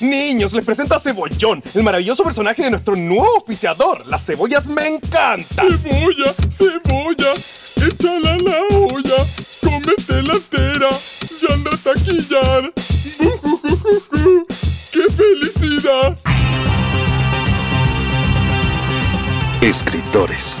Niños, les presento a Cebollón, el maravilloso personaje de nuestro nuevo auspiciador. Las cebollas me encantan. Cebolla, cebolla, échala a la olla, cómete la entera y anda a taquillar. ¡Qué felicidad! Escritores.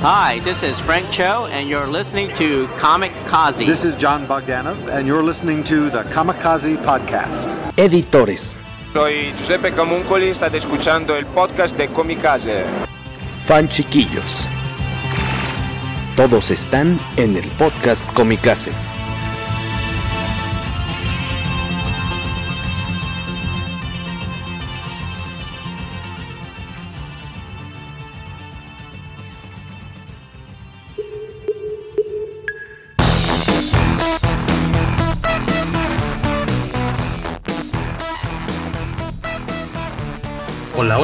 Hi, this is Frank Cho, and you're listening to Comic Kazi. This is John Bogdanov, and you're listening to the Kamikaze Podcast. Editores. Soy Giuseppe Camuncoli, state escuchando el podcast de Comicase. Fan chiquillos. Todos están en el podcast Comicase.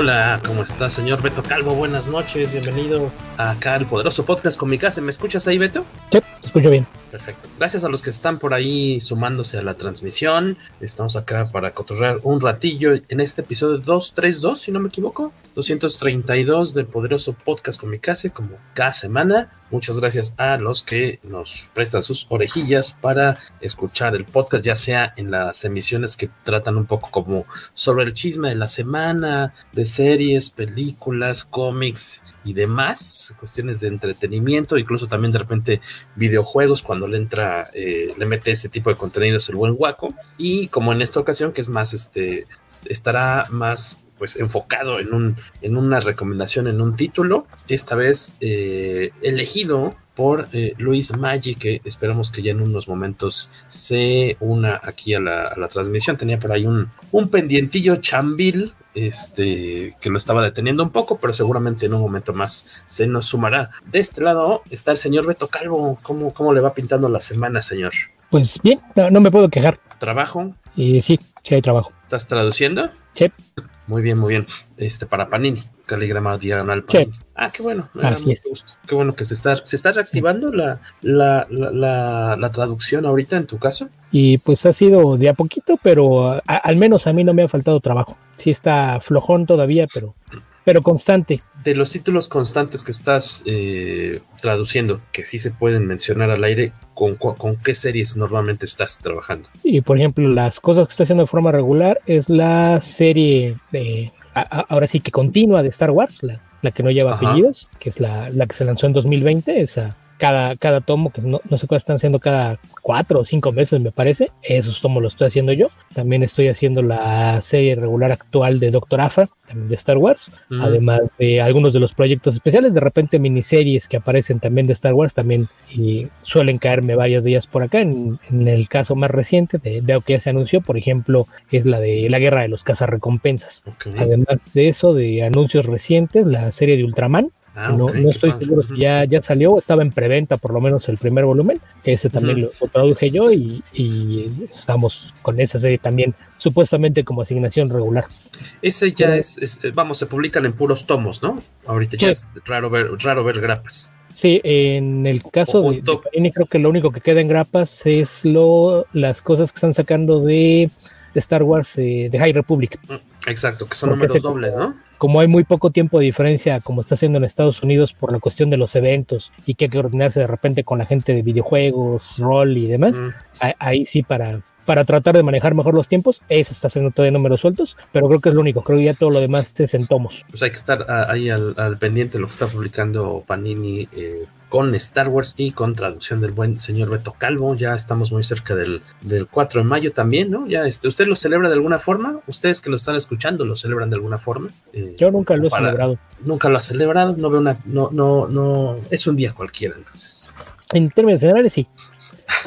Hola, ¿cómo está, señor Beto Calvo? Buenas noches, bienvenido acá al poderoso podcast con mi casa. ¿Me escuchas ahí, Beto? Sí, escucho bien. Perfecto. Gracias a los que están por ahí sumándose a la transmisión. Estamos acá para cotorrear un ratillo en este episodio 232, si no me equivoco. 232 del poderoso podcast con mi casa, como cada semana. Muchas gracias a los que nos prestan sus orejillas para escuchar el podcast, ya sea en las emisiones que tratan un poco como sobre el chisme de la semana, de series, películas, cómics y demás, cuestiones de entretenimiento, incluso también de repente videojuegos cuando le entra, eh, le mete ese tipo de contenidos el buen guaco. Y como en esta ocasión, que es más, este, estará más pues enfocado en, un, en una recomendación, en un título, esta vez eh, elegido por eh, Luis Maggi, que esperamos que ya en unos momentos se una aquí a la, a la transmisión. Tenía por ahí un, un pendientillo chambil este, que lo estaba deteniendo un poco, pero seguramente en un momento más se nos sumará. De este lado está el señor Beto Calvo. ¿Cómo, cómo le va pintando la semana, señor? Pues bien, no, no me puedo quejar. ¿Trabajo? Y sí, sí hay trabajo. ¿Estás traduciendo? Sí. Muy bien, muy bien. Este para Panini, caligrama diagonal. Sí. Ah, qué bueno. Así es. Qué bueno que se está, se está reactivando la, la, la, la, la traducción ahorita en tu caso. Y pues ha sido de a poquito, pero a, al menos a mí no me ha faltado trabajo. Sí está flojón todavía, pero, pero constante. De los títulos constantes que estás eh, traduciendo, que sí se pueden mencionar al aire, ¿con, ¿con qué series normalmente estás trabajando? Y por ejemplo, las cosas que estoy haciendo de forma regular es la serie de, a, ahora sí que continua de Star Wars, la, la que no lleva Ajá. apellidos, que es la, la, que se lanzó en 2020, esa cada, cada tomo, que no, no sé cuál están haciendo cada cuatro o cinco meses, me parece. Esos tomos los estoy haciendo yo. También estoy haciendo la serie regular actual de Doctor Afra, también de Star Wars. Mm. Además de algunos de los proyectos especiales, de repente miniseries que aparecen también de Star Wars, también y suelen caerme varias de ellas por acá. En, en el caso más reciente, de, veo que ya se anunció, por ejemplo, es la de la guerra de los cazarrecompensas. Okay. Además de eso, de anuncios recientes, la serie de Ultraman Ah, no, okay, no estoy seguro si ya, ya salió, estaba en preventa por lo menos el primer volumen, ese también uh -huh. lo, lo, traduje yo y, y, estamos con esa serie también supuestamente como asignación regular. Ese ya es, es, vamos, se publican en puros tomos, ¿no? Ahorita ya es raro ver, raro ver grapas. Sí, en el caso de, de Panini creo que lo único que queda en grapas es lo, las cosas que están sacando de, Star Wars eh, de High Republic. Exacto, que son Porque números dobles, ¿no? como hay muy poco tiempo de diferencia, como está haciendo en Estados Unidos por la cuestión de los eventos y que hay que coordinarse de repente con la gente de videojuegos, rol y demás, mm. ahí sí para, para tratar de manejar mejor los tiempos, ese está haciendo todavía números sueltos, pero creo que es lo único, creo que ya todo lo demás es en tomos. Pues hay que estar ahí al, al pendiente de lo que está publicando Panini eh, con Star Wars y con traducción del buen señor Beto Calvo. Ya estamos muy cerca del, del 4 de mayo también, ¿no? Ya este, ¿Usted lo celebra de alguna forma? ¿Ustedes que lo están escuchando lo celebran de alguna forma? Eh, Yo nunca lo he para, celebrado. Nunca lo ha celebrado, no veo una, no, no, no, es un día cualquiera entonces. En términos generales, sí.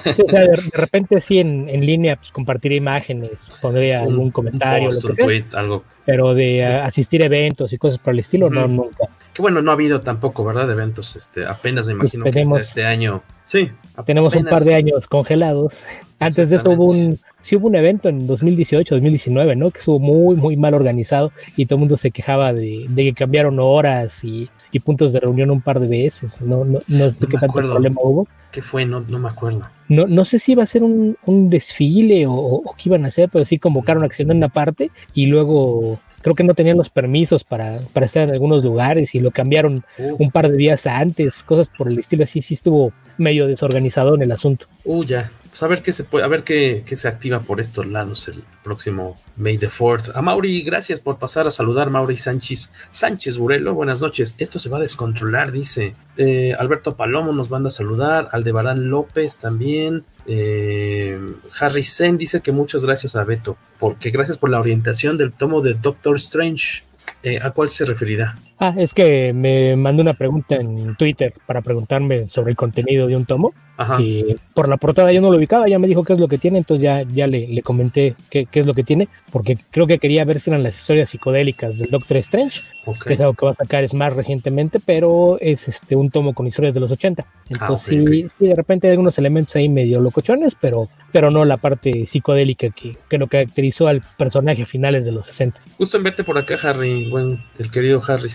Sí, o sea, de, de, repente sí en, en línea pues, compartiría imágenes, pondría Un- algún comentario, post, lo un que sea, tweet, algo. pero de asistir a eventos y cosas por el estilo, no, nunca. Que bueno, no ha habido tampoco, ¿verdad? De eventos. Este, apenas me Pues imagino que este, año. Sí. Tenemos un par de años congelados. Antes de eso hubo un, sí hubo un evento en 2018, 2019, ¿no? Que estuvo muy, muy mal organizado y todo el mundo se quejaba de, de que cambiaron horas y, y puntos de reunión un par de veces. No, no, no sé No qué me tanto problema hubo. ¿Qué fue? No, no me acuerdo. No, no sé si iba a ser un, un desfile o, o qué iban a hacer, pero sí convocaron acción en una parte y luego creo que no tenían los permisos para, para estar en algunos lugares y lo cambiaron Uh, un par de días antes, cosas por el estilo así, sí estuvo medio desorganizado en el asunto. uh, ya. Pues a ver qué se puede, a ver qué, qué se activa por estos lados el próximo May the 4th. A Mauri, gracias por pasar a saludar, Mauri Sánchez. Sánchez Burelo, buenas noches. Esto se va a descontrolar, dice. Eh, Alberto Palomo nos manda a saludar. Aldebarán López también. Eh, Harry Sen dice que muchas gracias a Beto, porque gracias por la orientación del tomo de Doctor Strange. Eh, ¿A cuál se referirá? Ah, es que me mandó una pregunta en Twitter para preguntarme sobre el contenido de un tomo. Ajá. Y por la portada yo no lo ubicaba, ya me dijo qué es lo que tiene, entonces ya, ya le, le comenté qué, qué es lo que tiene, porque creo que quería ver si eran las historias psicodélicas del Doctor Strange, Ok. que es algo que va a sacar es más recientemente, pero es este un tomo con historias de los 80. Entonces Ah, ok, sí, sí, de repente hay algunos elementos ahí medio locochones, pero, pero no la parte psicodélica que, que lo caracterizó al personaje a finales de los 60. Gusto en verte por acá, Harry, buen, el querido Harry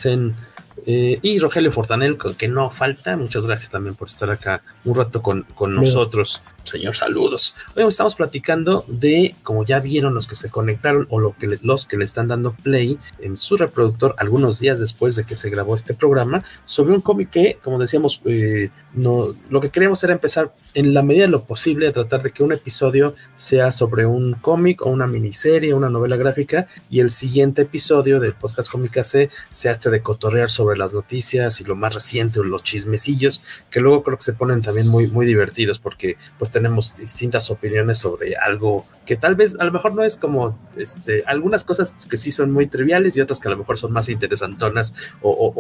Eh, y Rogelio Fortanel, que no falta. Muchas gracias también por estar acá un rato con, con nosotros. Señor, saludos. Hoy estamos platicando de, como ya vieron los que se conectaron o lo que le- los que le están dando play en su reproductor algunos días después de que se grabó este programa, sobre un cómic que, como decíamos, eh, no, lo que queríamos era empezar en la medida de lo posible a tratar de que un episodio sea sobre un cómic o una miniserie, una novela gráfica, y el siguiente episodio del podcast Cómica C sea este de cotorrear sobre las noticias y lo más reciente o los chismecillos, que luego creo que se ponen también muy, muy divertidos porque pues tenemos distintas opiniones sobre algo que tal vez a lo mejor no es como este, algunas cosas que sí son muy triviales y otras que a lo mejor son más interesantonas o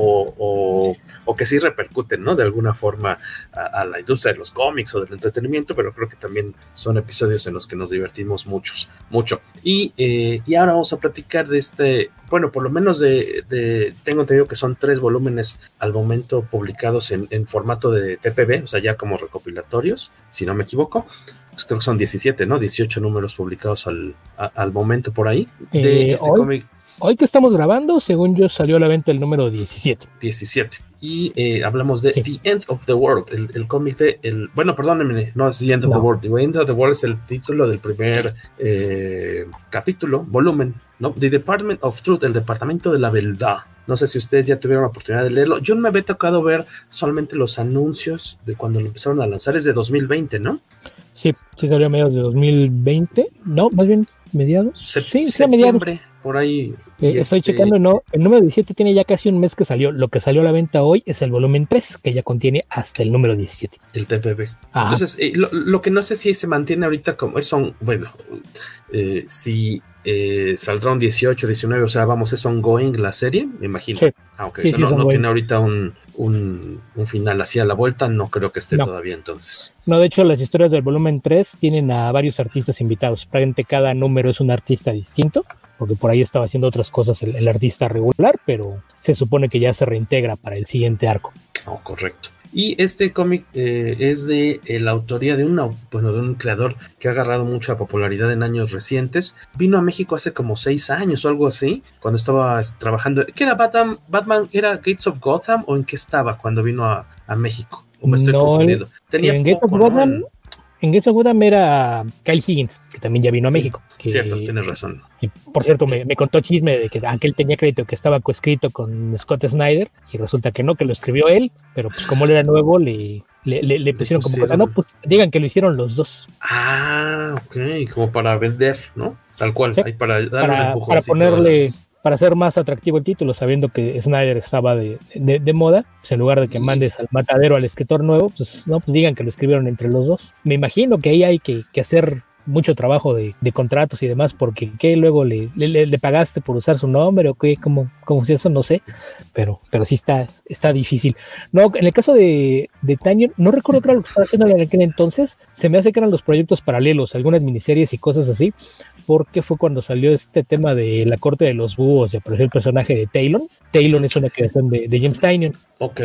que sí repercuten, ¿no? De alguna forma a, a, la industria de los cómics o del entretenimiento, pero creo que también son episodios en los que nos divertimos muchos, mucho. Y, eh, y ahora vamos a platicar de este, bueno, por lo menos de, de tengo entendido que son tres volúmenes al momento publicados en, en, formato de TPB, o sea, ya como recopilatorios, si no me equivoco. Pues creo que son 17, ¿no? 18 números publicados al, a, al momento por ahí de Eh, este hoy, cómic. hoy que estamos grabando, según yo, salió a la venta el número 17. 17. Y eh, hablamos de sí. The End of the World, el, el cómic de, el, bueno, perdónenme, no es The End of no. the World, The End of the World es el título del primer eh, capítulo, volumen, ¿no? The Department of Truth, el Departamento de la Verdad. No sé si ustedes ya tuvieron la oportunidad de leerlo. Yo me había tocado ver solamente los anuncios de cuando lo empezaron a lanzar, es de 2020, ¿no? Sí, sí salió a mediados de 2020, no, más bien mediados. Se, sí, sí, a mediados. Por ahí. Eh, estoy este... checando, no, el número 17 tiene ya casi un mes que salió. Lo que salió a la venta hoy es el volumen 3, que ya contiene hasta el número 17. El TPB. Ajá. Entonces, eh, lo, lo, que no sé si se mantiene ahorita como son, bueno, eh, si eh, saldrá un 18, 19, o sea, vamos, es ongoing la serie, me imagino. Sí. Ah, okay. sí, o sea, sí, no, no tiene ahorita un, un, un, final así a la vuelta, no creo que esté no. todavía entonces. No, de hecho, las historias del volumen 3 tienen a varios artistas invitados. Prácticamente cada número es un artista distinto, porque por ahí estaba haciendo otras cosas el, el artista regular, pero se supone que ya se reintegra para el siguiente arco. Oh, correcto. Y este cómic eh, es de eh, la autoría de, una, bueno, de un creador que ha agarrado mucha popularidad en años recientes. Vino a México hace como seis años o algo así, cuando estaba trabajando. ¿Qué era Batman? ¿Batman era Gates of Gotham o en qué estaba cuando vino a, a México? ¿O me estoy no, confundiendo? Tenía en poco, Gates of Gotham, ¿no? En Gates of Gotham era Kyle Higgins, que también ya vino a sí, México. Que, cierto, tienes razón. Y por cierto, me, me, contó chisme de que aquel tenía crédito que estaba coescrito con Scott Snyder y resulta que no, que lo escribió él, pero pues como él era nuevo, le, le, le, le pusieron, como cosa. No, pues digan que lo hicieron los dos. Ah, ok, como para vender, ¿no? Tal cual, sí. para darle para, un para ponerle, para hacer más atractivo el título, sabiendo que Snyder estaba de, de, de moda, pues en lugar de que mandes al matadero al escritor nuevo, pues no, pues digan que lo escribieron entre los dos. Me imagino que ahí hay que, que hacer mucho trabajo de, de contratos y demás, porque ¿qué luego le, le, le, pagaste por usar su nombre o qué? como como si eso? No sé, pero, pero sí está, está difícil. No, en el caso de, de Tanyon, no recuerdo era lo que estaba haciendo en aquel entonces, se me hace que eran los proyectos paralelos, algunas miniseries y cosas así, porque fue cuando salió este tema de la corte de los búhos, de apareció el personaje de Talon. Talon es una creación de, de James Tynion. Ok.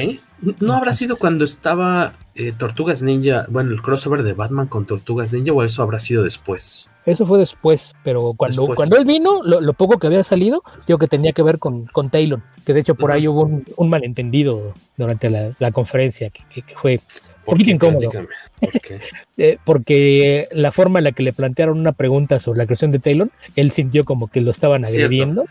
¿No habrá sido cuando estaba eh, Tortugas Ninja, bueno, el crossover de Batman con Tortugas Ninja o eso habrá sido después? Eso fue después, pero cuando, después. cuando él vino, lo, lo, poco que había salido, digo que tenía que ver con, con Taylor, que de hecho por uh -huh. ahí hubo un, un, malentendido durante la, la conferencia, que, que, que fue poquito incómodo. ¿Por eh, porque la forma en la que le plantearon una pregunta sobre la creación de Taylor, él sintió como que lo estaban agrediendo.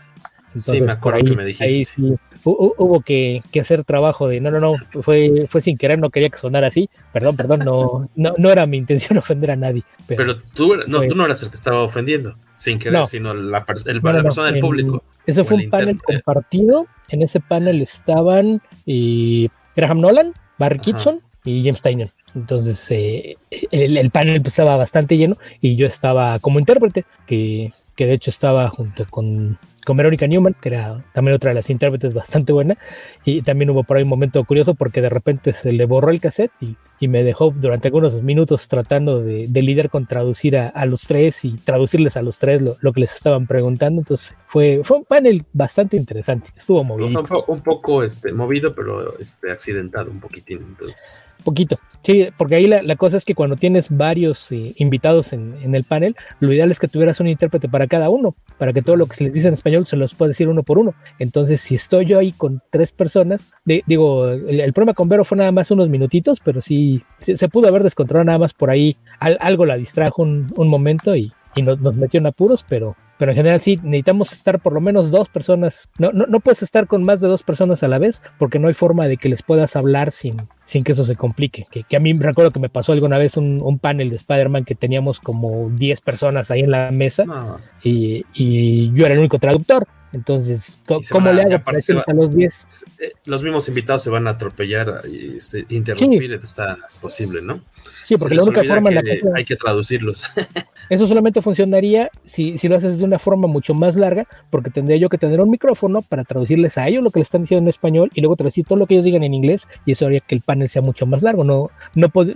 Entonces, sí, me acuerdo ahí, que me dijiste. Ahí sí, hubo que, que, hacer trabajo de no, no, no, fue, fue sin querer, no quería que sonara así. Perdón, perdón, no, no, no era mi intención ofender a nadie. Pero, pero tú, no, fue, tú no eras el que estaba ofendiendo, sin querer, no, sino la, el, no, la persona del público. Eso fue un panel compartido. En ese panel estaban y Graham Nolan, Barry Kitson y James Tynion. Entonces eh, el, el, panel estaba bastante lleno y yo estaba como intérprete, que, que de hecho estaba junto con con Verónica Newman, que era también otra de las intérpretes bastante buena, y también hubo por ahí un momento curioso porque de repente se le borró el cassette y, y me dejó durante algunos minutos tratando de, de lidiar con traducir a, a, los tres y traducirles a los tres lo, lo, que les estaban preguntando, entonces fue, fue un panel bastante interesante, estuvo movido. O sea, un, poco este, movido, pero este, accidentado un poquitín, entonces. Poquito, sí, porque ahí la, la cosa es que cuando tienes varios eh, invitados en, en, el panel, lo ideal es que tuvieras un intérprete para cada uno, para que todo lo que se les dice en español se los pueda decir uno por uno. Entonces, si estoy yo ahí con tres personas, de, digo, el, el, problema con Vero fue nada más unos minutitos, pero sí, se, se pudo haber descontrolado nada más por ahí, al, algo la distrajo un, un momento y, y nos, nos, metió en apuros, pero, pero en general sí necesitamos estar por lo menos dos personas. No, no, no, puedes estar con más de dos personas a la vez porque no hay forma de que les puedas hablar sin, sin que eso se complique. Que, que a mí recuerdo que me pasó alguna vez un, un panel de Spider-Man que teníamos como 10 personas ahí en la mesa no. y, y yo era el único traductor. Entonces, ¿cómo le hago para va, a los 10? Los mismos invitados se van a atropellar y este, interrumpir, sí. está posible, ¿no? Sí, porque la única forma en la que hay que traducirlos. Eso solamente funcionaría si, si, lo haces de una forma mucho más larga, porque tendría yo que tener un micrófono para traducirles a ellos lo que le están diciendo en español y luego traducir todo lo que ellos digan en inglés y eso haría que el panel sea mucho más largo. No, no pod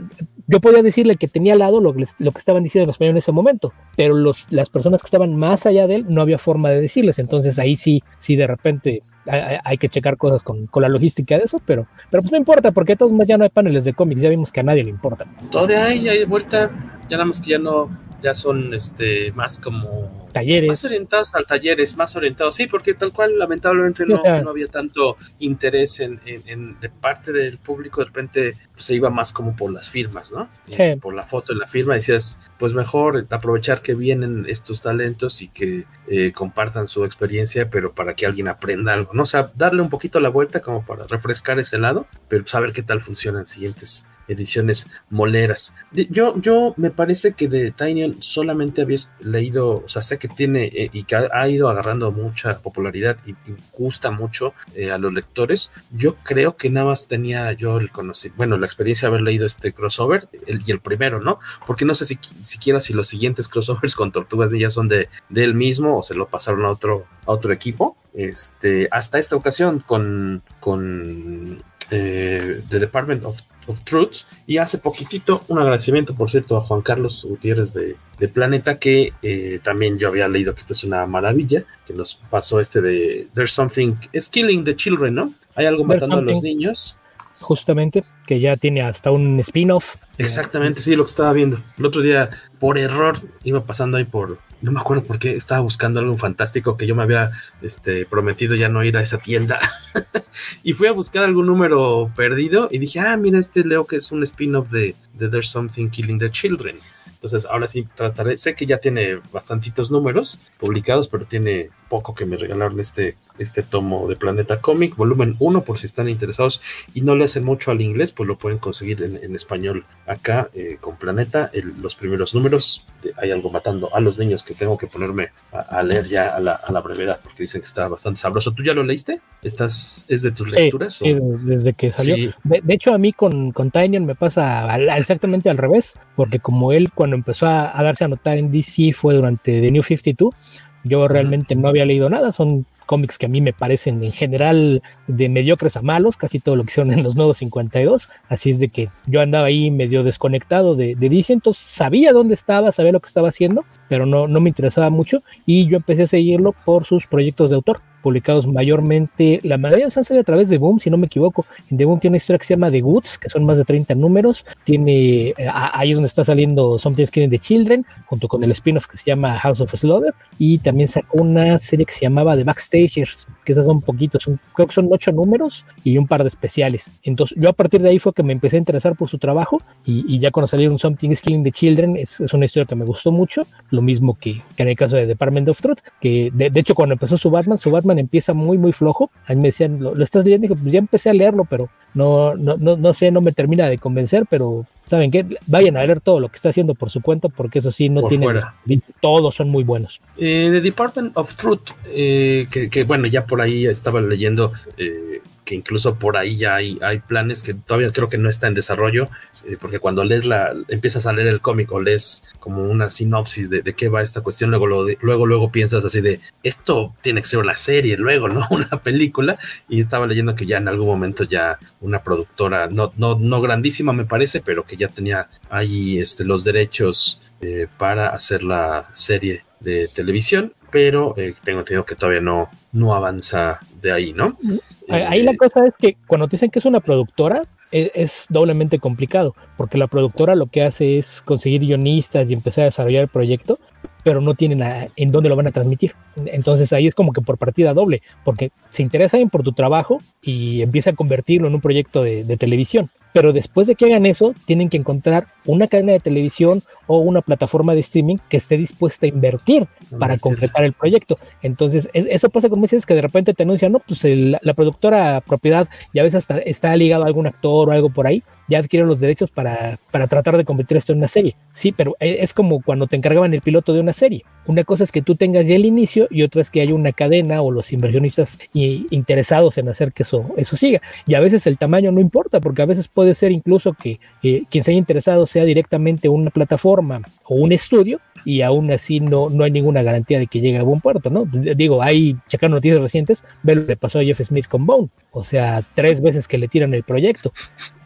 yo podía decirle que tenía al lado lo que, les, lo que estaban diciendo en español en ese momento, pero los, las personas que estaban más allá de él no había forma de decirles. Entonces ahí sí, sí de repente hay, que checar cosas con, con, la logística de eso, pero, pero pues no importa, porque todos modos ya no hay paneles de cómics, ya vimos que a nadie le importa. Todavía hay, hay vuelta, ya nada más que ya no, ya son este más como talleres. Más orientados al talleres más orientados sí porque tal cual lamentablemente no, no había tanto interés en, en, en, de parte del público de repente pues, se iba más como por las firmas no sí. por la foto en la firma decías pues mejor aprovechar que vienen estos talentos y que eh, compartan su experiencia pero para que alguien aprenda algo no o sea darle un poquito la vuelta como para refrescar ese lado pero saber qué tal funcionan siguientes ediciones moleras. Yo, yo me parece que de Tiny solamente había leído, o sea, sé que tiene eh, y que ha, ido agarrando mucha popularidad y, y gusta mucho eh, a los lectores. Yo creo que nada más tenía yo el conocimiento, bueno, la experiencia de haber leído este crossover y el primero, ¿no? Porque no sé si siquiera si los siguientes crossovers con Tortugas Ninja son de, de él mismo o se lo pasaron a otro, a otro equipo. Este, hasta esta ocasión con, con eh, The Department of of Truth. Y hace poquitito, un agradecimiento, por cierto, a Juan Carlos Gutiérrez de, de Planeta, que eh, también yo había leído que esta es una maravilla, que nos pasó este de There's Something, is Killing the Children, ¿no? Hay algo matando a los niños. Justamente, que ya tiene hasta un spin-off. Exactamente, sí, lo que estaba viendo. El otro día, por error, iba pasando ahí por, no me acuerdo por qué, estaba buscando algo fantástico que yo me había este, prometido ya no ir a esa tienda. y fui a buscar algún número perdido y dije, ah, mira, este leo que es un spin-off de, de, There's Something Killing the Children. Entonces, ahora sí trataré, sé que ya tiene bastantitos números publicados, pero tiene poco que me regalaron este, este tomo de Planeta Comic, volumen 1, por si están interesados y no le hacen mucho al inglés, pues lo pueden conseguir en, español acá eh, con Planeta. los primeros números, hay algo matando a los niños que tengo que ponerme a, leer ya a la, brevedad, porque dicen que está bastante sabroso. ¿Tú ya lo leíste? ¿Estás, ¿Es de tus lecturas? Sí, desde que salió. De, hecho, a mí con, con Tynion me pasa exactamente al revés, porque como él cuando empezó a, a darse a notar en DC fue durante The New 52, yo realmente no había leído nada, son cómics que a mí me parecen en general de mediocres a malos, casi todo lo que hicieron en los nuevos 52, así es de que yo andaba ahí medio desconectado de, de DC, entonces sabía dónde estaba, sabía lo que estaba haciendo, pero no, no me interesaba mucho y yo empecé a seguirlo por sus proyectos de autor publicados mayormente, la mayoría han salido a través de Boom, si no me equivoco. En The Boom tiene una historia que se llama The Goods, que son más de 30 números. Tiene, eh, ahí es donde está saliendo Something's Killing the Children, junto con el spin-off que se llama House of Slaughter. Y también sacó una serie que se llamaba The Backstagers, que esas son poquitos, creo que son ocho números y un par de especiales. Entonces, yo a partir de ahí fue que me empecé a interesar por su trabajo. Y, ya cuando salieron Something's Killing the Children, es, una historia que me gustó mucho. Lo mismo que, en el caso de Department of Truth, que de, de hecho, cuando empezó su Batman, su Batman empieza muy, muy flojo. A mí me decían, ¿lo, estás leyendo? Y dije, pues ya empecé a leerlo, pero no, no, no, no sé, no me termina de convencer, pero ¿saben qué? Vayan a leer todo lo que está haciendo por su cuenta, porque eso sí, no tiene... Todos son muy buenos. Eh, The Department of Truth, eh, que, que, bueno, ya por ahí estaba leyendo... Eh, que incluso por ahí ya hay, hay planes que todavía creo que no está en desarrollo, eh, porque cuando lees la, empiezas a leer el cómic lees como una sinopsis de, de qué va esta cuestión, luego, luego, luego piensas así de, esto tiene que ser una serie, luego, ¿no? Una película, y estaba leyendo que ya en algún momento ya una productora, no, no, no grandísima me parece, pero que ya tenía ahí este, los derechos eh, para hacer la serie de televisión pero eh, tengo entendido que todavía no, no avanza de ahí, ¿no? Ahí la eh, cosa es que cuando te dicen que es una productora, e, es, doblemente complicado, porque la productora lo que hace es conseguir guionistas y empezar a desarrollar el proyecto, pero no tienen en dónde lo van a transmitir. Entonces ahí es como que por partida doble, porque se interesan por tu trabajo y empieza a convertirlo en un proyecto de, de televisión. Pero después de que hagan eso, tienen que encontrar una cadena de televisión o una plataforma de streaming que esté dispuesta a invertir para completar el proyecto. Entonces, eso pasa con muchas veces que de repente te anuncian, no, pues la productora propiedad y a veces hasta está ligado a algún actor o algo por ahí, ya adquieren los derechos para, para tratar de convertir esto en una serie. Sí, pero e, es como cuando te encargaban el piloto de una serie. Una cosa es que tú tengas ya el inicio y otra es que haya una cadena o los inversionistas interesados en hacer que eso, eso siga. Y a veces el tamaño no importa, porque a veces puede ser incluso que eh, quien se haya interesado sea directamente una plataforma o un estudio y aún así no, no hay ninguna garantía de que llegue a buen puerto, ¿no? Digo, hay, checar noticias recientes, ve lo que pasó a Jeff Smith con Bone, o sea, tres veces que le tiran el proyecto.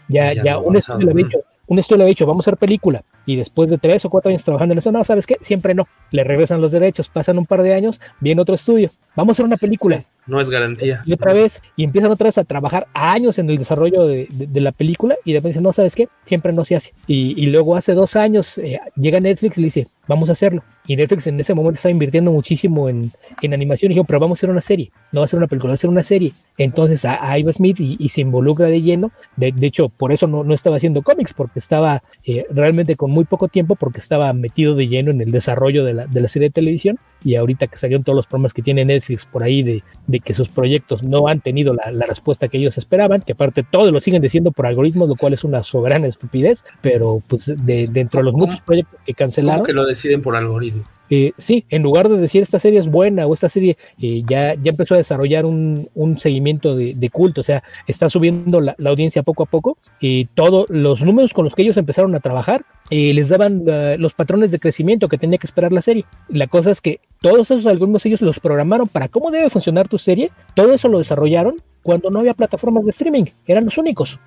Ya, ya, un estudio le había dicho, un estudio le ha dicho, vamos a hacer película, y después de tres o cuatro años trabajando en eso, no, ¿sabes qué? Siempre no. Le regresan los derechos, pasan un par de años, viene otro estudio, vamos a hacer una película. No es garantía. Y otra vez, y empiezan otra vez a trabajar años en el desarrollo de, la película, y después dicen, no, ¿sabes qué? Siempre no se hace. Y, luego hace dos años eh, llega Netflix y le dice, vamos a hacerlo. Y Netflix en ese momento estaba invirtiendo muchísimo en, en animación y dijo, pero vamos a hacer una serie, no va a ser una película, va a ser una serie. Entonces a, Iva Smith y, se involucra de lleno. De, hecho, por eso no, no, estaba haciendo cómics, porque estaba eh, realmente con muy poco tiempo, porque estaba metido de lleno en el desarrollo de la, de la serie de televisión. Y ahorita que salieron todos los problemas que tiene Netflix por ahí de, de que sus proyectos no han tenido la, la, respuesta que ellos esperaban, que aparte todos lo siguen diciendo por algoritmos, lo cual es una soberana estupidez, pero pues de, dentro de los muchos proyectos que cancelaron. ¿Cómo que lo deciden por algoritmos? Eh, sí, en lugar de decir esta serie es buena o esta serie eh, ya, ya empezó a desarrollar un, seguimiento de, culto, o sea, está subiendo la, audiencia poco a poco y todos los números con los que ellos empezaron a trabajar eh, les daban los patrones de crecimiento que tenía que esperar la serie. La cosa es que todos esos algoritmos ellos los programaron para cómo debe funcionar tu serie, todo eso lo desarrollaron cuando no había plataformas de streaming, eran los únicos.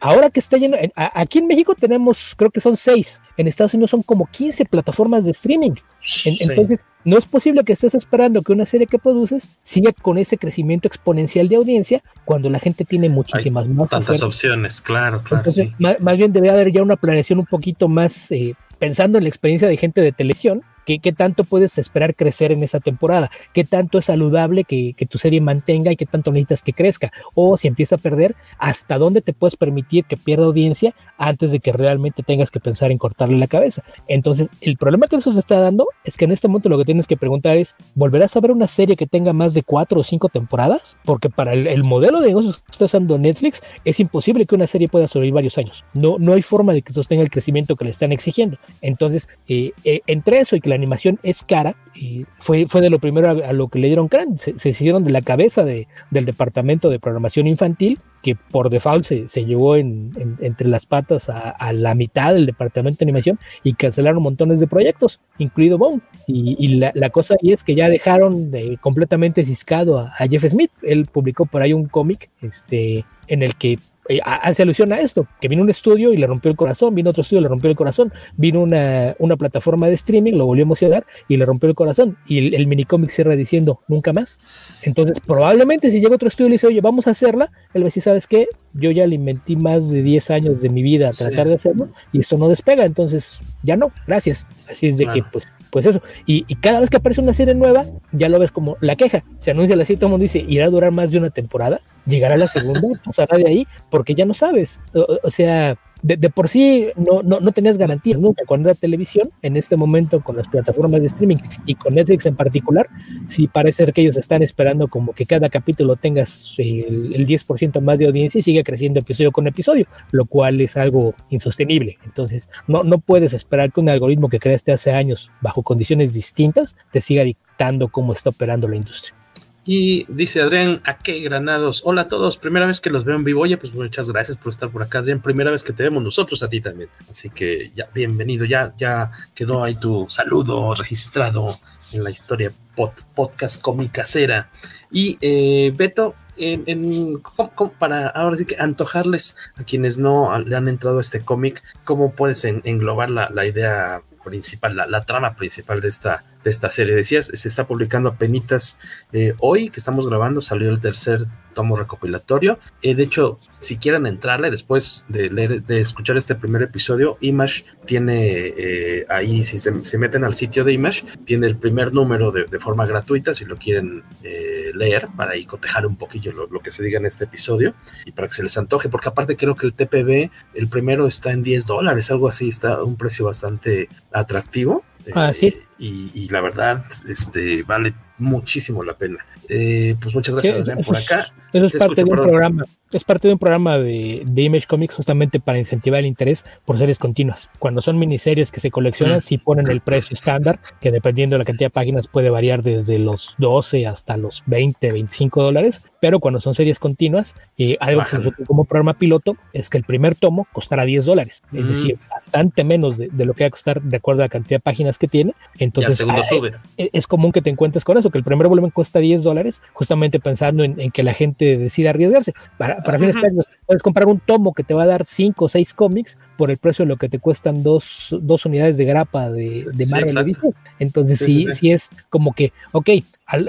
Ahora que está lleno, aquí en México tenemos, creo que son seis, en Estados Unidos son como 15 plataformas de streaming. Entonces, no es posible que estés esperando que una serie que produces siga con ese crecimiento exponencial de audiencia cuando la gente tiene muchísimas más. Tantas opciones, claro, claro. Entonces, más, bien debería haber ya una planeación un poquito más eh, pensando en la experiencia de gente de televisión ¿Qué, ¿Qué, tanto puedes esperar crecer en esa temporada? ¿Qué tanto es saludable que, tu serie mantenga y qué tanto necesitas que crezca? O si empieza a perder, ¿hasta dónde te puedes permitir que pierda audiencia antes de que realmente tengas que pensar en cortarle la cabeza? Entonces, el problema que eso se está dando es que en este momento lo que tienes que preguntar es, ¿volverás a ver una serie que tenga más de cuatro o cinco temporadas? Porque para el, el modelo de negocios que está usando Netflix, es imposible que una serie pueda sobrevivir varios años. No, no hay forma de que sostenga el crecimiento que le están exigiendo. Entonces, eh, eh, entre eso y que la animación es cara, y fue, fue de lo primero a, lo que le dieron crán, se, hicieron de la cabeza de, del departamento de programación infantil que por default se, se llevó en, en, entre las patas a, la mitad del departamento de animación y cancelaron montones de proyectos, incluido Bone. Y, la, cosa ahí es que ya dejaron de, completamente ciscado a, a, Jeff Smith. Él publicó por ahí un cómic este, en el que hace alusión a esto, que vino un estudio y le rompió el corazón, vino otro estudio y le rompió el corazón, vino una, una plataforma de streaming, lo volvió a emocionar y le rompió el corazón. Y el, el minicómic cierra diciendo, nunca más. Entonces, probablemente si llega otro estudio y le dice, oye, vamos a hacerla, él va a decir, ¿sabes qué? Yo ya le inventé más de 10 años de mi vida a tratar sí. de hacerlo y esto no despega, entonces ya no, gracias. Así es de claro. que, pues, pues eso. Y, y, cada vez que aparece una serie nueva, ya lo ves como la queja. Se anuncia la serie, todo el mundo dice, ¿irá a durar más de una temporada? ¿Llegará la segunda? ¿Pasará de ahí? Porque ya no sabes. O, o sea, de, por sí no, no, no tenías garantías nunca con la televisión, en este momento con las plataformas de streaming y con Netflix en particular, sí parece que ellos están esperando como que cada capítulo tengas el, el 10% más de audiencia y siga creciendo episodio con episodio, lo cual es algo insostenible. Entonces, no, no puedes esperar que un algoritmo que creaste hace años bajo condiciones distintas te siga dictando cómo está operando la industria. Y dice Adrián, ¿a qué granados? Hola a todos, primera vez que los veo en vivo. Oye, pues muchas gracias por estar por acá, Adrián. Primera vez que te vemos nosotros a ti también. Así que ya, bienvenido, ya, ya quedó ahí tu saludo registrado en la historia pod, podcast cera Y eh, Beto, en, en ¿cómo, cómo, para ahora sí que antojarles a quienes no le han entrado este cómic, ¿cómo puedes en, englobar la, idea principal, la, trama principal de esta, de esta serie. Decías, se está publicando apenas eh, hoy que estamos grabando, salió el tercer tomo recopilatorio. Eh, de hecho, si quieren entrarle después de leer, de escuchar este primer episodio, Image tiene eh, ahí, si se, se, meten al sitio de Image, tiene el primer número de, de forma gratuita, si lo quieren eh, leer, para ahí cotejar un poquillo lo, lo, que se diga en este episodio y para que se les antoje, porque aparte creo que el TPB, el primero está en 10 dólares, algo así, está a un precio bastante atractivo. Así es. Y, y, la verdad, este vale muchísimo la pena. Eh, pues muchas gracias, Adrián, por acá. Eso es Te parte escucho, de un perdón. programa. Es parte de un programa de, de, Image Comics justamente para incentivar el interés por series continuas. Cuando son miniseries que se coleccionan, mm. sí ponen el precio estándar, que dependiendo de la cantidad de páginas puede variar desde los 12 hasta los 20, 25 dólares. Pero cuando son series continuas, eh, algo que nosotros como programa piloto es que el primer tomo costará 10 dólares. Mm. Es decir, bastante menos de, de, lo que va a costar de acuerdo a la cantidad de páginas que tiene. Entonces, ah, sube. Es, es común que te encuentres con eso, que el primer volumen cuesta 10 dólares, justamente pensando en, en, que la gente decida arriesgarse. Para, para uh -huh. fines puedes comprar un tomo que te va a dar 5 o 6 cómics por el precio de lo que te cuestan dos, dos unidades de grapa de, de Marvel. Sí, Entonces, sí, sí, sí, sí, es como que, ok,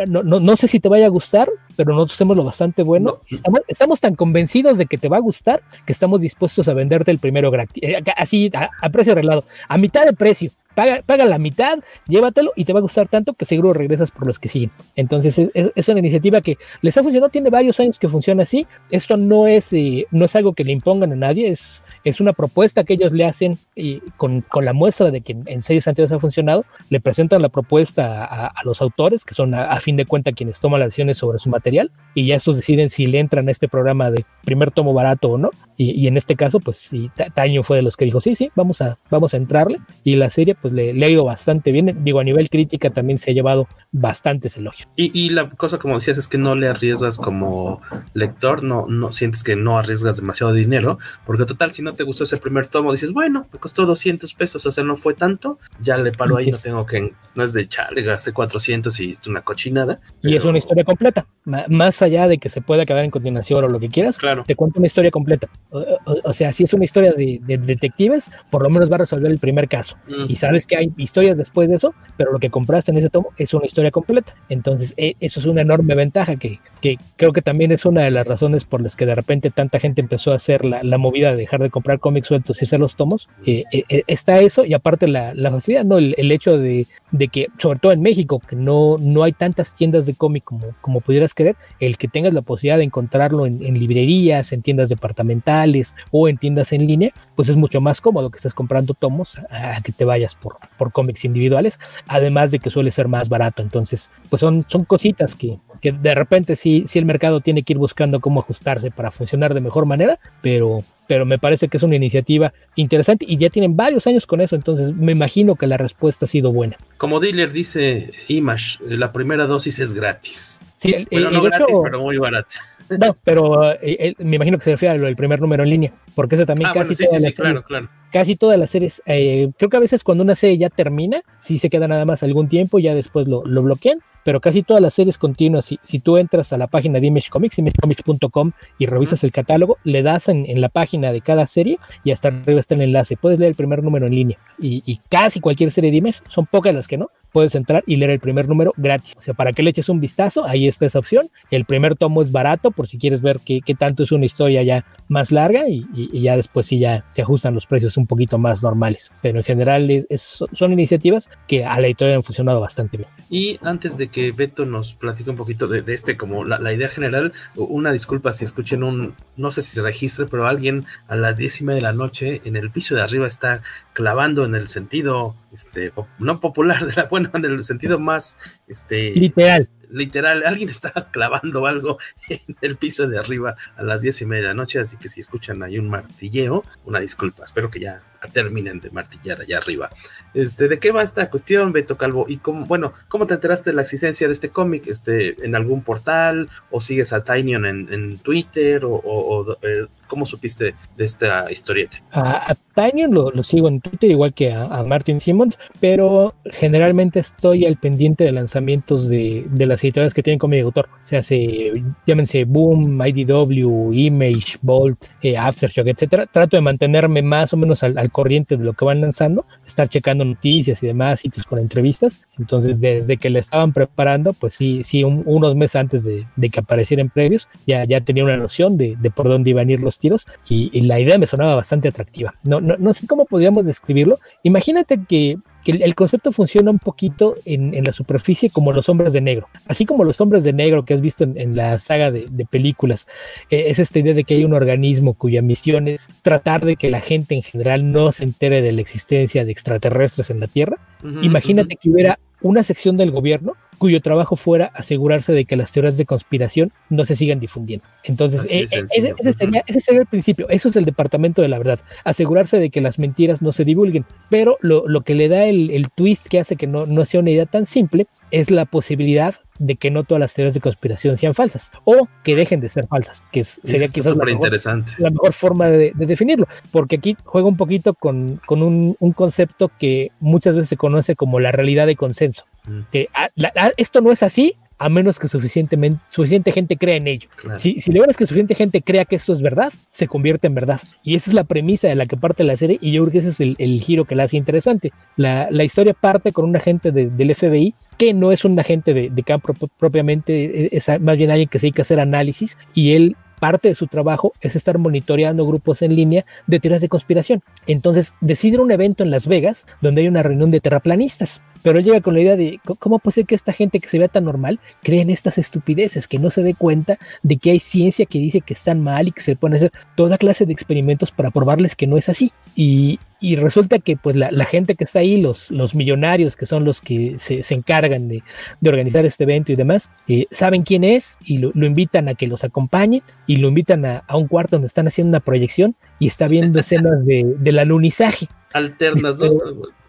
no, no, no, sé si te vaya a gustar, pero nosotros tenemos lo bastante bueno. No. Estamos, estamos, tan convencidos de que te va a gustar que estamos dispuestos a venderte el primero gratis, eh, así a, a precio arreglado, a mitad de precio paga, paga la mitad, llévatelo y te va a gustar tanto que seguro regresas por los que siguen. Entonces es, es, es una iniciativa que les ha funcionado, tiene varios años que funciona así. Esto no es, eh, no es algo que le impongan a nadie, es, es una propuesta que ellos le hacen y con, con la muestra de que en series anteriores ha funcionado, le presentan la propuesta a, a los autores, que son a, a, fin de cuenta quienes toman las decisiones sobre su material, y ya estos deciden si le entran a este programa de primer tomo barato o no. Y, y en este caso, pues Taño fue de los que dijo, sí, sí, vamos a, vamos a entrarle. Y la serie, pues le, le, ha ido bastante bien. Digo, a nivel crítica también se ha llevado bastantes elogios. Y, y, la cosa, como decías, es que no le arriesgas como lector, no, no sientes que no arriesgas demasiado dinero, porque total, si no te gustó ese primer tomo, dices, bueno, me costó 200 pesos, o sea, no fue tanto, ya le paro ahí, no tengo que, no es de chale, gasté 400 y es una cochinada. Pero... Y es una historia completa, más allá de que se pueda quedar en continuación o lo que quieras, claro. te cuento una historia completa. O, o, o sea, si es una historia de, de, detectives, por lo menos va a resolver el primer caso. Mm. Y sabes que hay historias después de eso, pero lo que compraste en ese tomo es una historia completa. Entonces, e, eso es una enorme ventaja que, que, creo que también es una de las razones por las que de repente tanta gente empezó a hacer la, la movida de dejar de comprar cómics sueltos y hacer los tomos. Eh, eh, está eso, y aparte la, facilidad, ¿no? El, hecho de, de que, sobre todo en México, que no, no hay tantas tiendas de cómic como, como pudieras querer, el que tengas la posibilidad de encontrarlo en, librerías, en tiendas departamentales o en tiendas en línea, pues es mucho más cómodo que estés comprando tomos a, que te vayas por, por cómics individuales, además de que suele ser más barato. Entonces, pues son, son cositas que, que de repente sí, sí el mercado tiene que ir buscando cómo ajustarse para funcionar de mejor manera, pero, pero me parece que es una iniciativa interesante y ya tienen varios años con eso, entonces me imagino que la respuesta ha sido buena. Como dealer dice Image, la primera dosis es gratis. Sí, bueno, no gratis, pero muy barata. No, pero eh, me imagino que se refiere al primer número en línea, porque ese también ah, casi, todas las series, casi todas las series, eh, creo que a veces cuando una serie ya termina, si se queda nada más algún tiempo, ya después lo, lo bloquean, pero casi todas las series continuas, si, si tú entras a la página de Image Comics, imagecomics.com y revisas el catálogo, le das en, la página de cada serie y hasta arriba está el enlace. Puedes leer el primer número en línea y, y casi cualquier serie de Image, son pocas las que no, puedes entrar y leer el primer número gratis. O sea, para que le eches un vistazo, ahí está esa opción. El primer tomo es barato por si quieres ver qué, qué tanto es una historia ya más larga y, y, ya después sí ya se ajustan los precios un poquito más normales. Pero en general es, son iniciativas que a la editorial han funcionado bastante bien. Y antes de que Beto nos platique un poquito de, este, como la, la, idea general, una disculpa si escuchen un, no sé si se registre, pero alguien a las diez y media de la noche en el piso de arriba está clavando en el sentido, este, no popular de la, bueno, en el sentido más, este, literal, literal, alguien está clavando algo en el piso de arriba a las diez y media de la noche, así que si escuchan ahí un martilleo, una disculpa, espero que ya terminen de martillar allá arriba. Este, ¿de qué va esta cuestión, Beto Calvo? Y cómo, bueno, ¿cómo te enteraste de la existencia de este cómic? Este, ¿En algún portal? ¿O sigues a Tinyon en, Twitter? ¿O, eh, cómo supiste de esta historieta? A, a lo, sigo en Twitter, igual que a, Martin Simmons, pero generalmente estoy al pendiente de lanzamientos de, de las editoriales que tienen como autor. O sea, se, llámense Boom, IDW, Image, Bolt, eh, Aftershock, etcétera. Trato de mantenerme más o menos al, corriente de lo que van lanzando, estar checando noticias y demás, sitios con entrevistas. Entonces, desde que le estaban preparando, pues sí, sí, unos meses antes de, que aparecieran previos, ya, ya tenía una noción de, por dónde iban a ir los tiros y, la idea me sonaba bastante atractiva. No, no, no sé cómo podríamos describirlo. Imagínate que que el, concepto funciona un poquito en, la superficie como los hombres de negro. Así como los hombres de negro que has visto en, la saga de, películas, eh, es esta idea de que hay un organismo cuya misión es tratar de que la gente en general no se entere de la existencia de extraterrestres en la Tierra. Imagínate que hubiera una sección del gobierno cuyo trabajo fuera asegurarse de que las teorías de conspiración no se sigan difundiendo. Entonces, eh, eh, ese, sería, el principio, eso es el departamento de la verdad, asegurarse de que las mentiras no se divulguen, pero lo, que le da el, twist que hace que no, no sea una idea tan simple es la posibilidad de que no todas las teorías de conspiración sean falsas o que dejen de ser falsas, que sería quizás la mejor, la mejor, forma de, definirlo, porque aquí juega un poquito con, un, concepto que muchas veces se conoce como la realidad de consenso, mm. que ah, ah, esto no es así, a menos que suficientemente, suficiente gente crea en ello. Si, si logras que suficiente gente crea que esto es verdad, se convierte en verdad. Y esa es la premisa de la que parte la serie y yo creo que ese es el, giro que la hace interesante. La, historia parte con un agente del FBI que no es un agente de, campo propiamente, es más bien alguien que se dedica a hacer análisis y él parte de su trabajo es estar monitoreando grupos en línea de teorías de conspiración. Entonces decide un evento en Las Vegas donde hay una reunión de terraplanistas pero llega con la idea de cómo puede ser que esta gente que se vea tan normal cree en estas estupideces, que no se dé cuenta de que hay ciencia que dice que están mal y que se pueden hacer toda clase de experimentos para probarles que no es así. Y, resulta que pues la, gente que está ahí, los, los millonarios que son los que se, encargan de, organizar este evento y demás, eh, saben quién es y lo, invitan a que los acompañen y lo invitan a, un cuarto donde están haciendo una proyección y está viendo escenas de, del alunizaje. Alternas, ¿no?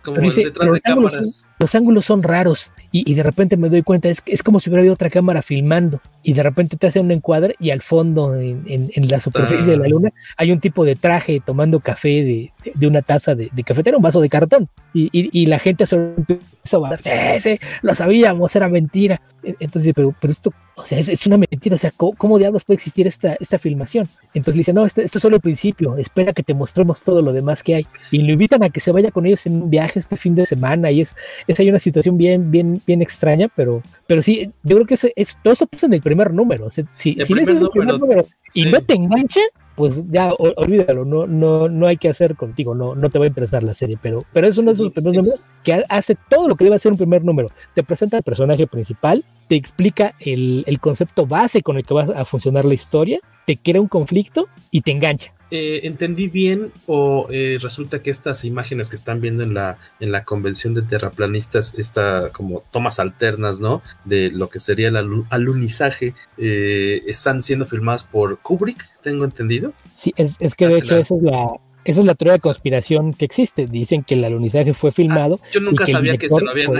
Como detrás de cámaras los ángulos son raros y, de repente me doy cuenta, es, es como si hubiera habido otra cámara filmando y de repente te hace un encuadre y al fondo, en, la superficie de la luna, hay un tipo de traje tomando café de, una taza de, cafetera, un vaso de cartón. Y, la gente se empieza a sí, lo sabíamos, era mentira. E, entonces, pero, pero esto, o sea, es, una mentira, o sea, ¿cómo, diablos puede existir esta, esta filmación? Entonces le dice, no, esto, esto, es solo el principio, espera que te mostremos todo lo demás que hay. Y lo invitan a que se vaya con ellos en un viaje este fin de semana y es, es hay una situación bien, bien, bien extraña, pero, pero sí, yo creo que es, todo eso pasa en el primer número. si, si lees el primer número y no te engancha, pues ya olvídalo, no, no, no hay que hacer contigo, no, no te va a interesar la serie, pero, pero es uno de esos primeros números que hace todo lo que debe hacer un primer número. Te presenta el personaje principal, te explica el, el concepto base con el que va a funcionar la historia, te crea un conflicto y te engancha. Eh, entendí bien o eh, resulta que estas imágenes que están viendo en la, en la convención de terraplanistas, esta como tomas alternas, ¿no? De lo que sería el alunizaje, eh, están siendo filmadas por Kubrick, tengo entendido. Sí, es, es que de hecho esa es la, esa es la teoría de conspiración que existe. Dicen que el alunizaje fue filmado. yo nunca sabía que se lo habían.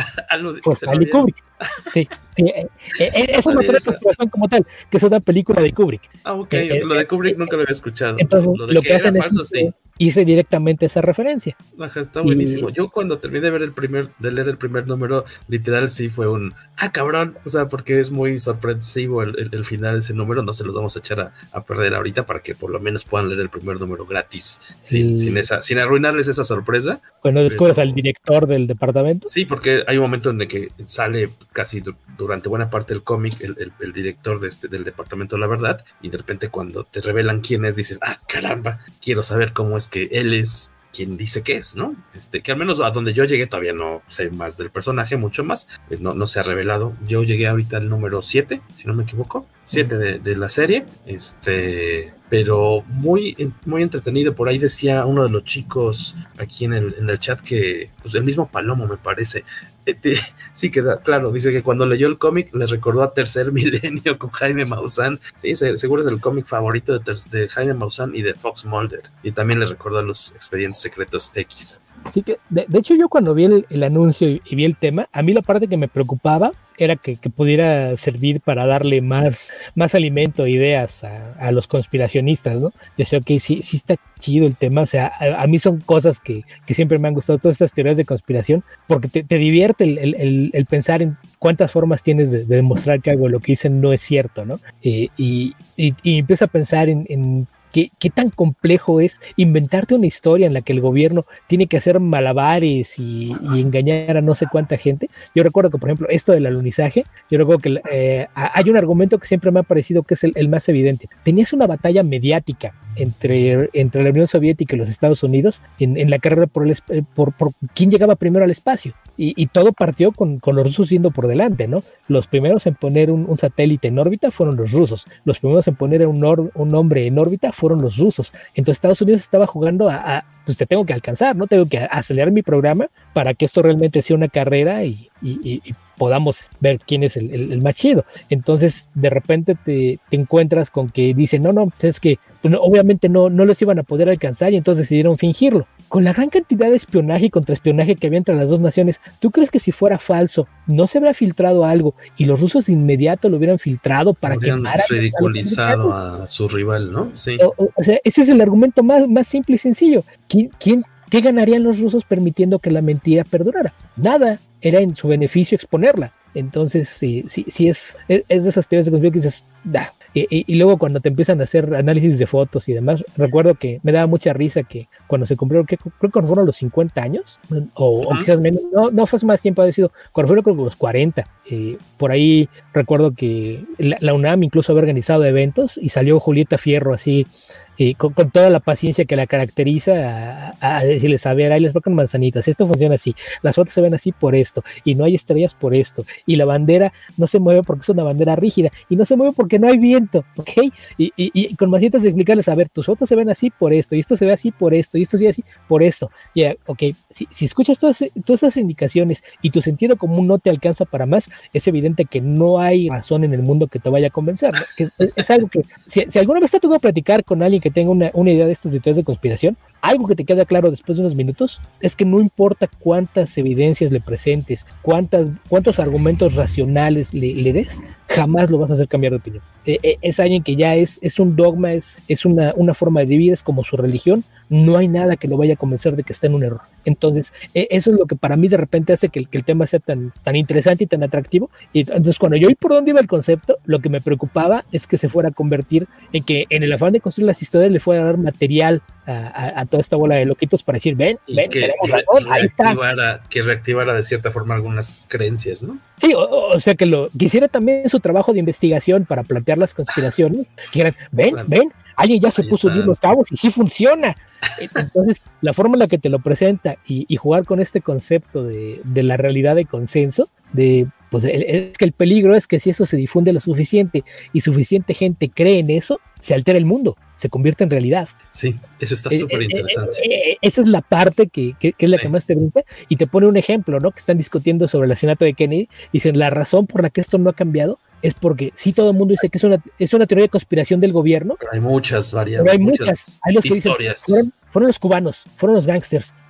Pues, Kubrick. Sí, sí eh, eh, eh, esa es la teoría de conspiración como tal, que es una película de Kubrick. Ah, ok. lo de Kubrick nunca lo había escuchado. Entonces, lo, que, hacen es. Sí hice directamente esa referencia. Ajá, está buenísimo. Yo cuando terminé de ver el primer, de leer el primer número, literal sí fue un ah cabrón. O sea, porque es muy sorpresivo el, final de ese número. No se los vamos a echar a, perder ahorita para que por lo menos puedan leer el primer número gratis. Sin, sin esa, sin arruinarles esa sorpresa. Cuando descubres al director del departamento. Sí, porque hay un momento en el que sale casi durante buena parte del cómic el, director de este, del departamento de la verdad. Y de repente cuando te revelan quién es, dices, ah, caramba, quiero saber cómo es que él es quien dice que es, ¿no? Este, que al menos a donde yo llegué todavía no sé más del personaje, mucho más, pues no, no se ha revelado. Yo llegué ahorita al número 7, si no me equivoco, 7 de, la serie, este, pero muy, muy entretenido. Por ahí decía uno de los chicos aquí en el, en el chat que, pues el mismo Palomo me parece, sí queda claro, dice que cuando leyó el cómic le recordó a Tercer Milenio con Jaime Maussan. Sí, seguro es el cómic favorito de, Jaime Maussan y de Fox Mulder. Y también le recordó a los expedientes secretos X. Sí que, de, hecho, yo cuando vi el, anuncio y, vi el tema, a mí la parte que me preocupaba era que, pudiera servir para darle más, más alimento, ideas a, los conspiracionistas, ¿no? Decía, ok, sí, sí está chido el tema, o sea, a, mí son cosas que, siempre me han gustado, todas estas teorías de conspiración, porque te, divierte el, pensar en cuántas formas tienes de, demostrar que algo lo que dicen no es cierto, ¿no? Eh, y, y, empieza a pensar en ¿Qué, tan complejo es inventarte una historia en la que el gobierno tiene que hacer malabares y, engañar a no sé cuánta gente? Yo recuerdo que, por ejemplo, esto del alunizaje, yo recuerdo que eh, hay un argumento que siempre me ha parecido que es el, más evidente. Tenías una batalla mediática entre, entre la Unión Soviética y los Estados Unidos en, la carrera por, el, eh, por, por quién llegaba primero al espacio. Y, todo partió con, los rusos yendo por delante, ¿no? Los primeros en poner un, satélite en órbita fueron los rusos. Los primeros en poner un, un hombre en órbita fueron los rusos. Entonces Estados Unidos estaba jugando a, pues te tengo que alcanzar, ¿no? Tengo que acelerar mi programa para que esto realmente sea una carrera y, podamos ver quién es el, más chido. Entonces, de repente te, encuentras con que dicen, no, no, es que pues, obviamente no, no los iban a poder alcanzar y entonces decidieron fingirlo. Con la gran cantidad de espionaje y contraespionaje que había entre las dos naciones, ¿tú crees que si fuera falso, no se habría filtrado algo y los rusos de inmediato lo hubieran filtrado para que ridiculizado a, su rival, ¿no? Sí. O, sea, ese es el argumento más, más simple y sencillo. ¿Quién, quién ¿Qué ganarían los rusos permitiendo que la mentira perdurara? Nada, era en su beneficio exponerla. Entonces, sí, sí, sí es, es, de esas teorías de conspiración que dices, da, y, luego cuando te empiezan a hacer análisis de fotos y demás, recuerdo que me daba mucha risa que cuando se cumplieron, que, creo que cuando fueron los 50 años, o, quizás menos, no, no fue más tiempo, ha sido, cuando fueron creo que los 40, eh, por ahí recuerdo que la, UNAM incluso había organizado eventos y salió Julieta Fierro así, eh, con, toda la paciencia que la caracteriza, a, decirles, a ver, ahí les con manzanitas, esto funciona así, las fotos se ven así por esto, y no hay estrellas por esto, y la bandera no se mueve porque es una bandera rígida, y no se mueve porque no hay viento ¿ok? Y, y, y con masitas explicarles, a ver, tus fotos se ven así por esto, y esto se ve así por esto, y esto se ve así por esto. Ya, ok, si, escuchas todas, todas esas indicaciones y tu sentido común no te alcanza para más, es evidente que no hay razón en el mundo que te vaya a convencer, que es, algo que, si, alguna vez te tuvo a platicar con alguien que tenga una, una idea de estas teorías de conspiración, algo que te queda claro después de unos minutos es que no importa cuántas evidencias le presentes, cuántas, cuántos argumentos racionales le, le des, jamás lo vas a hacer cambiar de opinión. E, e, es alguien que ya es, es un dogma, es, es una, una forma de vida, es como su religión, no hay nada que lo vaya a convencer de que está en un error. Entonces, e, eso es lo que para mí de repente hace que, el tema sea tan, tan interesante y tan atractivo. Y entonces, cuando yo vi por dónde iba el concepto, lo que me preocupaba es que se fuera a convertir en que en el afán de construir las historias le fuera a dar material a, toda esta bola de loquitos para decir, ven, ven, que, tenemos ahí está. Que reactivara de cierta forma algunas creencias, ¿no? Sí, o, sea que lo quisiera también su trabajo de investigación para plantear las conspiraciones. Quieran, ven, ven, alguien ya se puso los cabos y sí funciona. Entonces, la forma en la que te lo presenta y, jugar con este concepto de, de, la realidad de consenso, de pues es que el peligro es que si eso se difunde lo suficiente y suficiente gente cree en eso, se altera el mundo, se convierte en realidad. Sí, eso está eh, súper eh, interesante. Eh, esa es la parte que, es la que más te gusta y te pone un ejemplo, ¿no? Que están discutiendo sobre el asesinato de Kennedy. Dicen, la razón por la que esto no ha cambiado es porque sí todo el mundo dice que es una, es una teoría de conspiración del gobierno. Pero hay muchas variables. hay muchas. Hay los historias fueron los cubanos, fueron los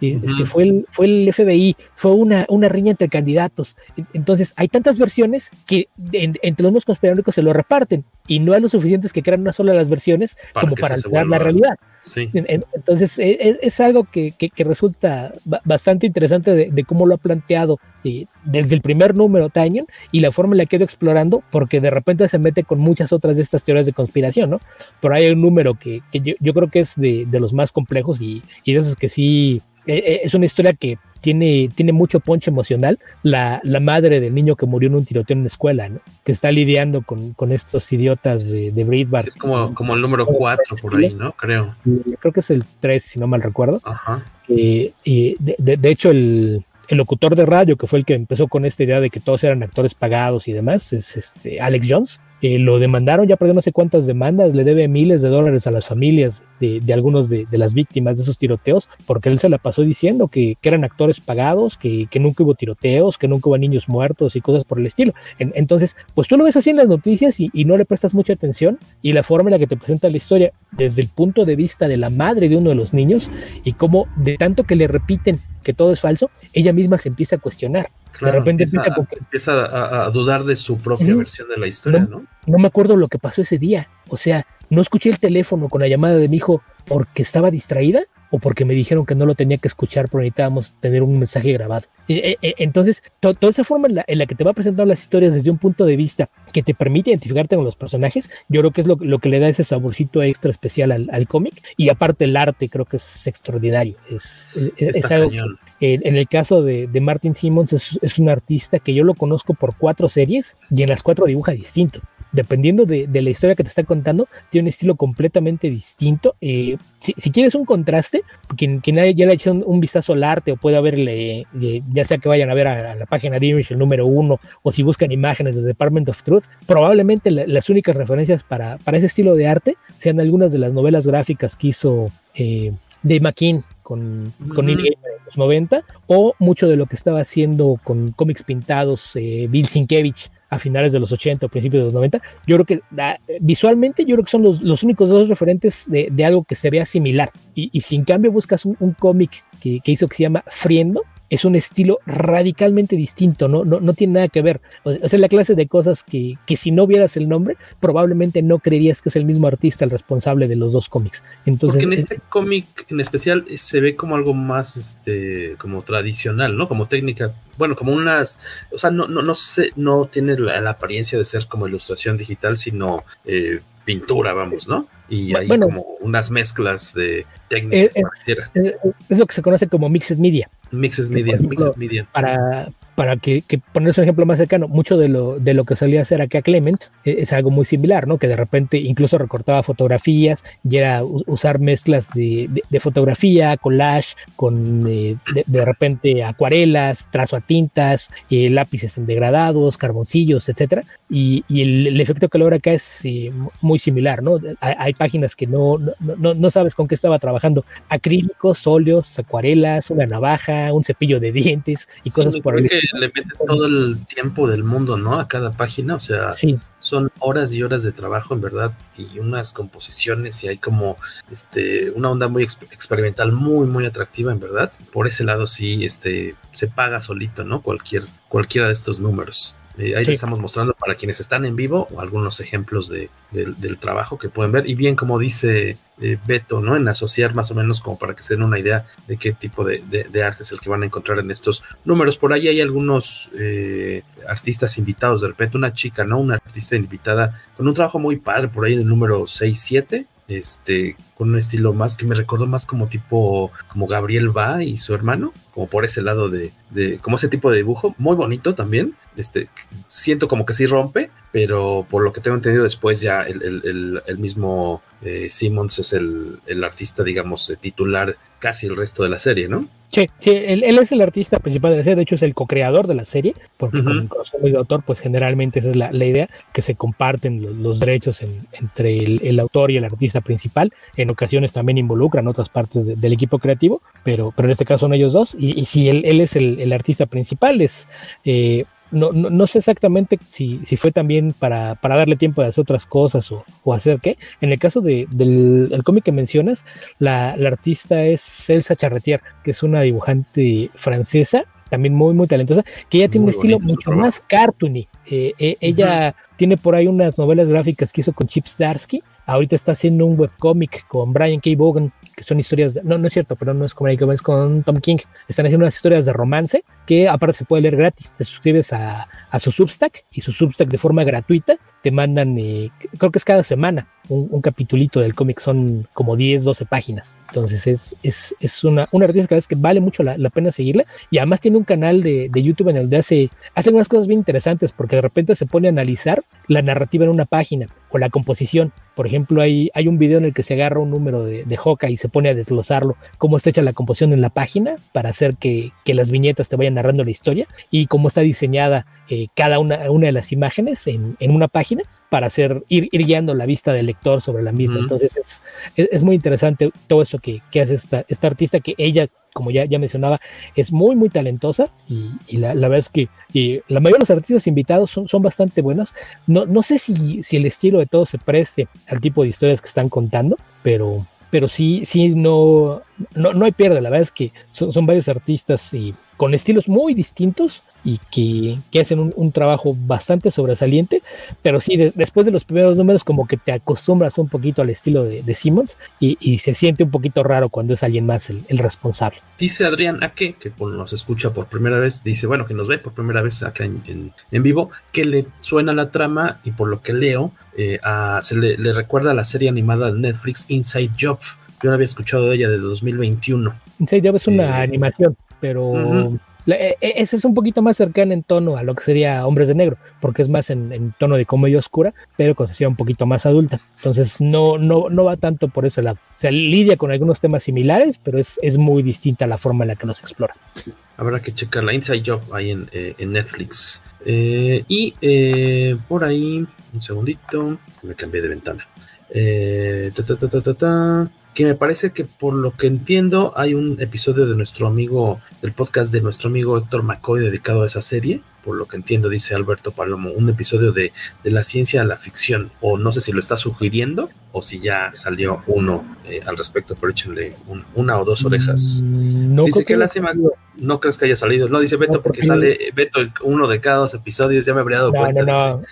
y, este, fue, el, fue el FBI, fue una, una riña entre candidatos. Entonces, hay tantas versiones que entre los mismos conspiranoicos se lo reparten y no hay lo suficientes que crean una sola de las versiones como para alterar la realidad. Entonces, e, e, es, algo que, que, resulta bastante interesante de, cómo lo ha planteado eh, desde el primer número Tanyon y la forma en la que ha ido explorando, porque de repente se mete con muchas otras de estas teorías de conspiración, ¿no? Pero hay un número que, yo, yo, creo que es de, de los más complejos y, de esos que sí, eh, eh, es una historia que tiene, tiene mucho ponche emocional. La, la, madre del niño que murió en un tiroteo en una escuela, ¿no? Que está lidiando con, con estos idiotas de, de Breitbart. es como, como el número 4 por ahí, ¿no? Creo. Creo que es el 3, si no mal recuerdo. Ajá. y de, de, hecho, el, el locutor de radio, que fue el que empezó con esta idea de que todos eran actores pagados y demás, es este Alex Jones. Eh, lo demandaron, ya perdió no sé cuántas demandas, le debe miles de dólares a las familias de, algunos de, las víctimas de esos tiroteos, porque él se la pasó diciendo que, eran actores pagados, que, que, nunca hubo tiroteos, que nunca hubo niños muertos y cosas por el estilo. entonces, pues tú lo ves así en las noticias y, y, no le prestas mucha atención y la forma en la que te presenta la historia desde el punto de vista de la madre de uno de los niños y cómo de tanto que le repiten que todo es falso, ella misma se empieza a cuestionar de repente empieza, a, dudar de su propia versión de la historia, ¿no? ¿no? me acuerdo lo que pasó ese día. O sea, no escuché el teléfono con la llamada de mi hijo porque estaba distraída o porque me dijeron que no lo tenía que escuchar, pero necesitábamos tener un mensaje grabado. E, e, entonces, toda esa forma en la, que te va a presentar las historias desde un punto de vista que te permite identificarte con los personajes, yo creo que es lo, que le da ese saborcito extra especial al, cómic. Y aparte el arte creo que es extraordinario. Es, es, algo en el caso de, Martin Simmons es, un artista que yo lo conozco por cuatro series y en las cuatro dibuja distinto dependiendo de, la historia que te está contando, tiene un estilo completamente distinto. Eh, si, quieres un contraste, quien, quien ya le ha hecho un, vistazo al arte o puede verle, eh, ya sea que vayan a ver a, la página de Image el número uno o si buscan imágenes de Department of Truth, probablemente las únicas referencias para, para, ese estilo de arte sean algunas de las novelas gráficas que hizo eh, Dave McKean con, con en los 90 o mucho de lo que estaba haciendo con cómics pintados Bill Sienkiewicz a finales de los 80 o principios de los 90. Yo creo que ah, visualmente yo creo que son los, los únicos dos referentes de, de, algo que se vea similar. Y, y si en cambio buscas un, un cómic que, que, hizo que se llama Friendo, es un estilo radicalmente distinto, no, no, no tiene nada que ver. O sea, la clase de cosas que, que, si no vieras el nombre, probablemente no creerías que es el mismo artista el responsable de los dos cómics. Entonces, Porque en este cómic en especial se ve como algo más este, como tradicional, ¿no? Como técnica. Bueno, como unas, o sea, no, no, no sé, no tiene la, apariencia de ser como ilustración digital, sino eh, pintura, vamos, ¿no? Y hay como unas mezclas de técnicas. es, lo que se conoce como mixed media. Mixes Media, Mixed Media. Para, para que, que ponerse un ejemplo más cercano, mucho de lo, de lo que solía hacer acá Clement e, es, algo muy similar, ¿no? Que de repente incluso recortaba fotografías y era usar mezclas de, de, fotografía, collage, con eh, de, repente acuarelas, trazo a tintas, eh, lápices en degradados, carboncillos, etcétera. Y, y el, efecto que logra acá es eh, muy similar, ¿no? Hay, páginas que no, no, no, sabes con qué estaba trabajando. Acrílicos, óleos, acuarelas, una navaja, un cepillo de dientes y cosas por el le mete todo el tiempo del mundo, ¿no? A cada página, o sea, son horas y horas de trabajo, en verdad, y unas composiciones y hay como este una onda muy experimental, muy, muy atractiva, en verdad. Por ese lado sí, este, se paga solito, ¿no? Cualquier, cualquiera de estos números. Eh, ahí les estamos mostrando para quienes están en vivo algunos ejemplos de, del trabajo que pueden ver. Y bien, como dice eh, Beto, ¿no? En asociar más o menos como para que se den una idea de qué tipo de, arte es el que van a encontrar en estos números. Por ahí hay algunos eh, artistas invitados, de repente una chica, ¿no? Una artista invitada con un trabajo muy padre por ahí en el número 6-7 este, con un estilo más que me recordó más como tipo, como Gabriel Va y su hermano, como por ese lado de, de, como ese tipo de dibujo, muy bonito también. Este, siento como que sí rompe, pero por lo que tengo entendido después ya el, el, el mismo eh, Simmons es el, artista, digamos, eh, titular casi el resto de la serie, ¿no? Sí, sí él, es el artista principal de la serie, de hecho es el co-creador de la serie, porque uh -huh. como de autor, pues generalmente esa es la, la idea, que se comparten los, los derechos en, entre el, el, autor y el artista principal, en ocasiones también involucran otras partes de, del equipo creativo, pero, pero en este caso son ellos dos, y, y si él, él es el, el, artista principal, es... Eh, no, no, no, sé exactamente si, si fue también para, para, darle tiempo de hacer otras cosas o, o hacer qué. En el caso de, del, del cómic que mencionas, la, la, artista es Elsa Charretier, que es una dibujante francesa, también muy, muy talentosa, que ella tiene muy un estilo mucho trabajo. más cartoony. Eh, eh, ella uh -huh. tiene por ahí unas novelas gráficas que hizo con Chip Starsky. Ahorita está haciendo un webcómic con Brian K. Vaughan, que son historias, de, no, no es cierto, pero no es como es con Tom King. Están haciendo unas historias de romance que aparte se puede leer gratis. Te suscribes a, a su Substack y su Substack de forma gratuita te mandan, eh, creo que es cada semana, un, un capitulito del cómic, son como 10, 12 páginas. Entonces es, es, es una, una artista que, vale mucho la, la, pena seguirla y además tiene un canal de, de YouTube en el que hace, hace unas cosas bien interesantes porque de repente se pone a analizar la narrativa en una página o la composición. Por ejemplo, hay, hay un video en el que se agarra un número de, de Hoka y se pone a desglosarlo, cómo está hecha la composición en la página para hacer que, que las viñetas te vayan narrando la historia y cómo está diseñada eh, cada una, una, de las imágenes en, en, una página para hacer, ir, ir, guiando la vista del lector sobre la misma. Uh -huh. Entonces es, es, es, muy interesante todo eso que, que hace esta, esta, artista que ella, como ya, ya mencionaba, es muy, muy talentosa y, y la, la, verdad es que y la mayoría de los artistas invitados son, son bastante buenos. No, no sé si, si el estilo de todo se preste al tipo de historias que están contando, pero, pero sí, sí, no, no, no hay pierde. La verdad es que son, son varios artistas y con estilos muy distintos y que, que hacen un, un, trabajo bastante sobresaliente, pero sí, de, después de los primeros números como que te acostumbras un poquito al estilo de, de Simmons y, y, se siente un poquito raro cuando es alguien más el, el responsable. Dice Adrián Ake, que nos escucha por primera vez, dice, bueno, que nos ve por primera vez acá en, en, en vivo, que le suena la trama y por lo que leo, eh, a, se le, le recuerda a la serie animada de Netflix Inside Job. Yo no había escuchado de ella desde 2021. Inside Job es una eh, animación, pero... Uh -huh ese es un poquito más cercano en tono a lo que sería Hombres de Negro, porque es más en, tono de comedia oscura, pero con un poquito más adulta. Entonces no, no, no va tanto por ese lado. O sea, lidia con algunos temas similares, pero es, es muy distinta la forma en la que los explora. Habrá que checar la Inside Job ahí en, eh, Netflix. Eh, y eh, por ahí, un segundito, me cambié de ventana. Ta, ta, ta, que me parece que por lo que entiendo hay un episodio de nuestro amigo, del podcast de nuestro amigo Héctor McCoy dedicado a esa serie, por lo que entiendo dice Alberto Palomo, un episodio de, de la ciencia a la ficción, o no sé si lo está sugiriendo o si ya salió uno eh, al respecto, pero échenle un, una o dos orejas. Mm, no dice que lástima, no crees que haya salido, no dice Beto no, porque, porque sale Beto uno de cada dos episodios, ya me habría dado no, cuenta. No, no,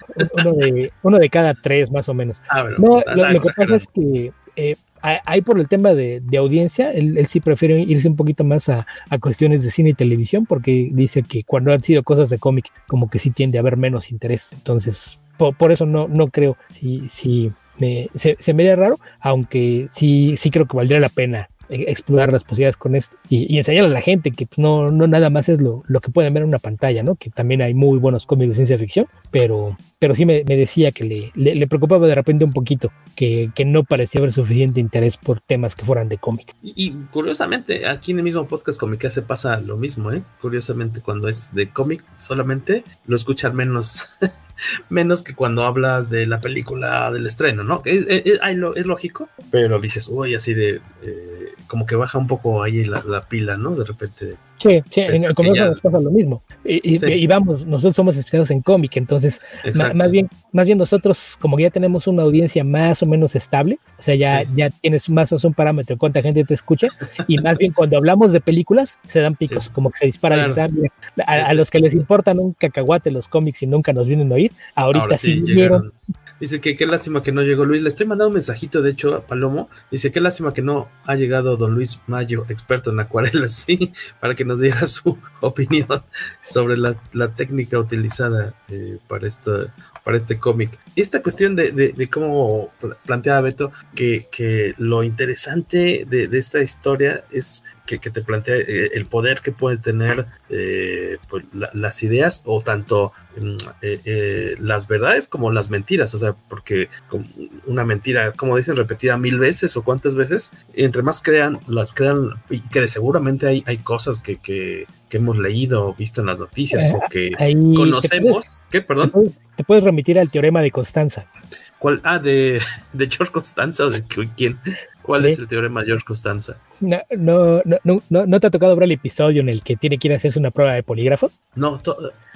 uno de, uno de cada tres más o menos. Ah, bueno, no, lo, lo que pasa es que... Eh, ahí por el tema de, audiencia, él, él, sí prefiere irse un poquito más a, a, cuestiones de cine y televisión porque dice que cuando han sido cosas de cómic como que sí tiende a haber menos interés. Entonces, por, por eso no, no creo, sí, sí, me, se, se me haría raro, aunque sí, sí creo que valdría la pena explorar las posibilidades con esto y, y enseñar a la gente que pues, no, no nada más es lo, lo, que pueden ver en una pantalla, ¿no? Que también hay muy buenos cómics de ciencia ficción, pero, pero sí me, decía que le, le, preocupaba de repente un poquito, que, que, no parecía haber suficiente interés por temas que fueran de cómic. Y, y, curiosamente, aquí en el mismo podcast Comic se pasa lo mismo, ¿eh? Curiosamente, cuando es de cómic solamente lo escuchan menos. menos que cuando hablas de la película del estreno, ¿no? Es, es, lógico, pero dices, uy, así de, eh, como que baja un poco ahí la pila, ¿no? De repente Sí, sí, en el comercio nos pasa lo mismo. Y, sí. y, vamos, nosotros somos especializados en cómic, entonces, más bien, más bien nosotros, como que ya tenemos una audiencia más o menos estable, o sea, ya, sí. ya tienes más o menos un parámetro de cuánta gente te escucha, y más bien cuando hablamos de películas, se dan picos, como que se disparan claro. a, a, los que les importan un cacahuate los cómics y nunca nos vienen a oír, ahorita Ahora sí, sí vieron Dice que qué lástima que no llegó Luis. Le estoy mandando un mensajito, de hecho, a Palomo. Dice qué lástima que no ha llegado don Luis Mayo, experto en acuarelas, sí, para que nos diera su opinión sobre la, técnica utilizada eh, para, esto, para este cómic. Esta cuestión de, de, cómo planteaba Beto, que, que lo interesante de, esta historia es que, que te plantea eh, el poder que puede tener eh, pues, la, las ideas o tanto mm, eh, eh, las verdades como las mentiras, o sea, porque una mentira, como dicen, repetida mil veces o cuántas veces, entre más crean, las crean, y que de seguramente hay, hay cosas que, que, que hemos leído o visto en las noticias o que conocemos. Puedes, ¿Qué? Perdón. Te puedes, te puedes, remitir al teorema de Constanza. ¿Cuál? Ah, de, de George Constanza o de quién. ¿Cuál sí. es el teorema de George Constanza? No, no, no, no, ¿No te ha tocado ver el episodio en el que tiene que ir a hacerse una prueba de polígrafo? No,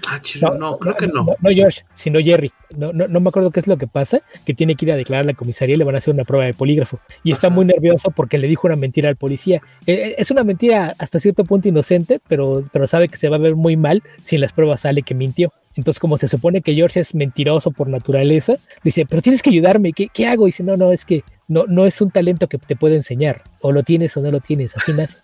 ah, chido, no, no, creo que no. no. George, sino Jerry. No, no, no me acuerdo qué es lo que pasa, que tiene que ir a declarar a la comisaría y le van a hacer una prueba de polígrafo. Y está muy nervioso porque le dijo una mentira al policía. Es una mentira hasta cierto punto inocente, pero, pero sabe que se va a ver muy mal si en las pruebas sale que mintió. Entonces, como se supone que George es mentiroso por naturaleza, dice, pero tienes que ayudarme, ¿qué, qué hago? Y dice, no, no, es que no, no es un talento que te pueda enseñar, o lo tienes o no lo tienes, así nace.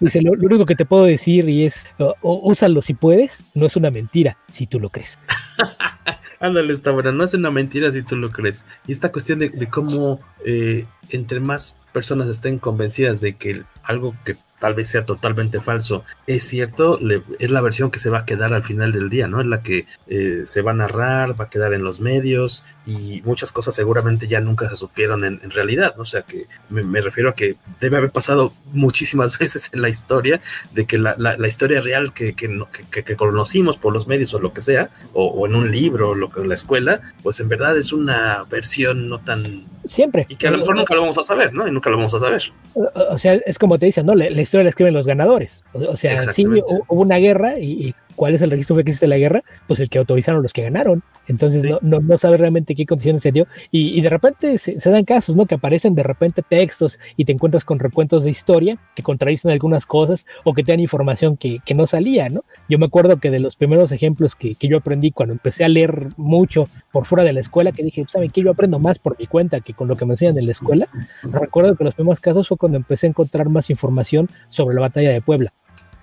Dice, lo, único que te puedo decir y es, úsalo si puedes, no es una mentira, si tú lo crees. Ándale, está buena, no es una mentira si tú lo crees. Y esta cuestión de, de cómo eh, entre más personas estén convencidas de que algo que tal vez sea totalmente falso, es cierto, le, es la versión que se va a quedar al final del día, ¿no? Es la que eh, se va a narrar, va a quedar en los medios y muchas cosas seguramente ya nunca se supieron en, en realidad, ¿no? O sea que me, me, refiero a que debe haber pasado muchísimas veces en la historia de que la, la, la historia real que, que, que, que, conocimos por los medios o lo que sea, o, o en un libro o lo que en la escuela, pues en verdad es una versión no tan... Siempre. Y que a lo mejor nunca lo vamos a saber, ¿no? Y nunca lo vamos a saber. O, o sea, es como te dicen, ¿no? La historia la escriben los ganadores. O, o sea, sí hubo una guerra y, y, cuál es el registro que existe de la guerra, pues el que autorizaron los que ganaron. Entonces sí. no, no, no sabes realmente qué condiciones se dio. Y, y de repente se, se, dan casos, ¿no? Que aparecen de repente textos y te encuentras con recuentos de historia que contradicen algunas cosas o que te dan información que, que no salía, ¿no? Yo me acuerdo que de los primeros ejemplos que, que yo aprendí cuando empecé a leer mucho por fuera de la escuela, que dije, ¿saben qué? Yo aprendo más por mi cuenta que con lo que me enseñan en la escuela. Recuerdo que los primeros casos fue cuando empecé a encontrar más información sobre la batalla de Puebla.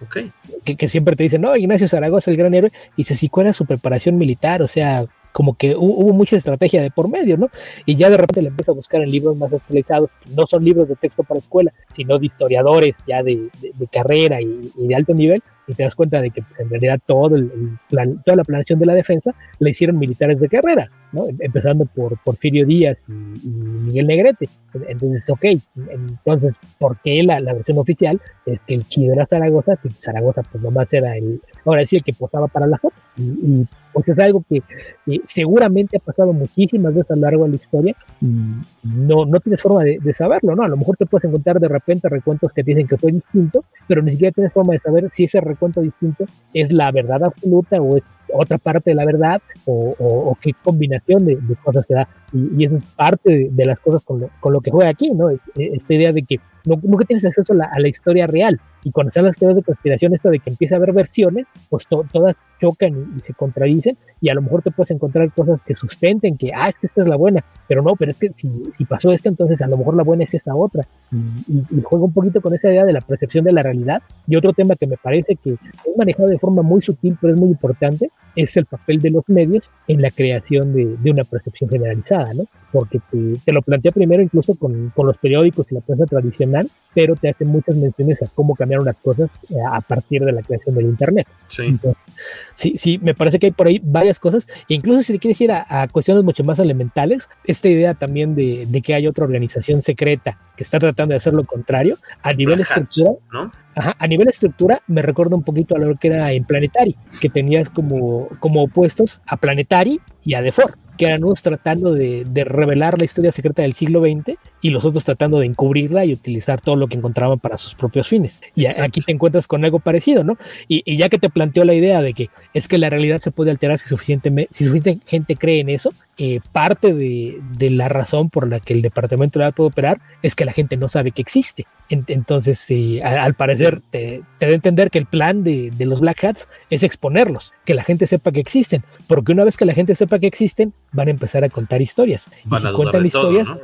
Okay. Que, siempre te dicen, no, Ignacio Zaragoza, el gran héroe, y dice, si cuál era su preparación militar, o sea, como que hubo, mucha estrategia de por medio, ¿no? Y ya de repente le empieza a buscar en libros más que no son libros de texto para escuela, sino de historiadores ya de, carrera y, de alto nivel, y te das cuenta de que pues, en realidad todo el plan, toda la planeación de la defensa la hicieron militares de carrera, ¿no? Empezando por Porfirio Díaz y, Miguel Negrete. Entonces, ok, entonces, ¿por qué la, la, versión oficial es que el chido era Zaragoza? Si Zaragoza, pues nomás era el, ahora sí, el que posaba para la foto. Y, y pues es algo que seguramente ha pasado muchísimas veces a lo largo de la historia y no, no tienes forma de, de, saberlo, ¿no? A lo mejor te puedes encontrar de repente recuentos que dicen que fue distinto, pero ni siquiera tienes forma de saber si ese recuento distinto es la verdad absoluta o es otra parte de la verdad o, qué combinación de, cosas se da. Y, eso es parte de, de las cosas con lo, con lo, que juega aquí, ¿no? Esta idea de que no, nunca tienes acceso a la, a la, historia real. Y cuando están las teorías de conspiración, esto de que empieza a haber versiones, pues to, todas chocan y, y, se contradicen, y a lo mejor te puedes encontrar cosas que sustenten que, ah, es que esta es la buena, pero no, pero es que si, si pasó esto, entonces a lo mejor la buena es esta otra. Y, y, juega un poquito con esa idea de la percepción de la realidad. Y otro tema que me parece que es manejado de forma muy sutil, pero es muy importante, es el papel de los medios en la creación de, de una percepción generalizada, ¿no? Porque te, te lo plantea primero incluso con, con, los periódicos y la prensa tradicional, pero te hace muchas menciones a cómo cambiaron las cosas eh, a partir de la creación del Internet. Sí. Entonces, sí, sí, me parece que hay por ahí varias cosas, e incluso si le quieres ir a, a, cuestiones mucho más elementales, esta idea también de, de, que hay otra organización secreta que está tratando de hacer lo contrario, a nivel estructura, ¿no? Ajá, a nivel estructura me recuerda un poquito a lo que era en Planetary, que tenías como, como opuestos a Planetary y a The Four, que unos tratando de, de, revelar la historia secreta del siglo XX y los otros tratando de encubrirla y utilizar todo lo que encontraban para sus propios fines. Y Exacto. aquí te encuentras con algo parecido, ¿no? Y, y, ya que te planteó la idea de que es que la realidad se puede alterar si suficiente, si suficiente gente cree en eso, eh, parte de, de, la razón por la que el departamento de puede operar es que la gente no sabe que existe. Entonces, al, parecer, te, te da a entender que el plan de, de, los Black Hats es exponerlos, que la gente sepa que existen, porque una vez que la gente sepa que existen, van a empezar a contar historias. y si cuentan historias,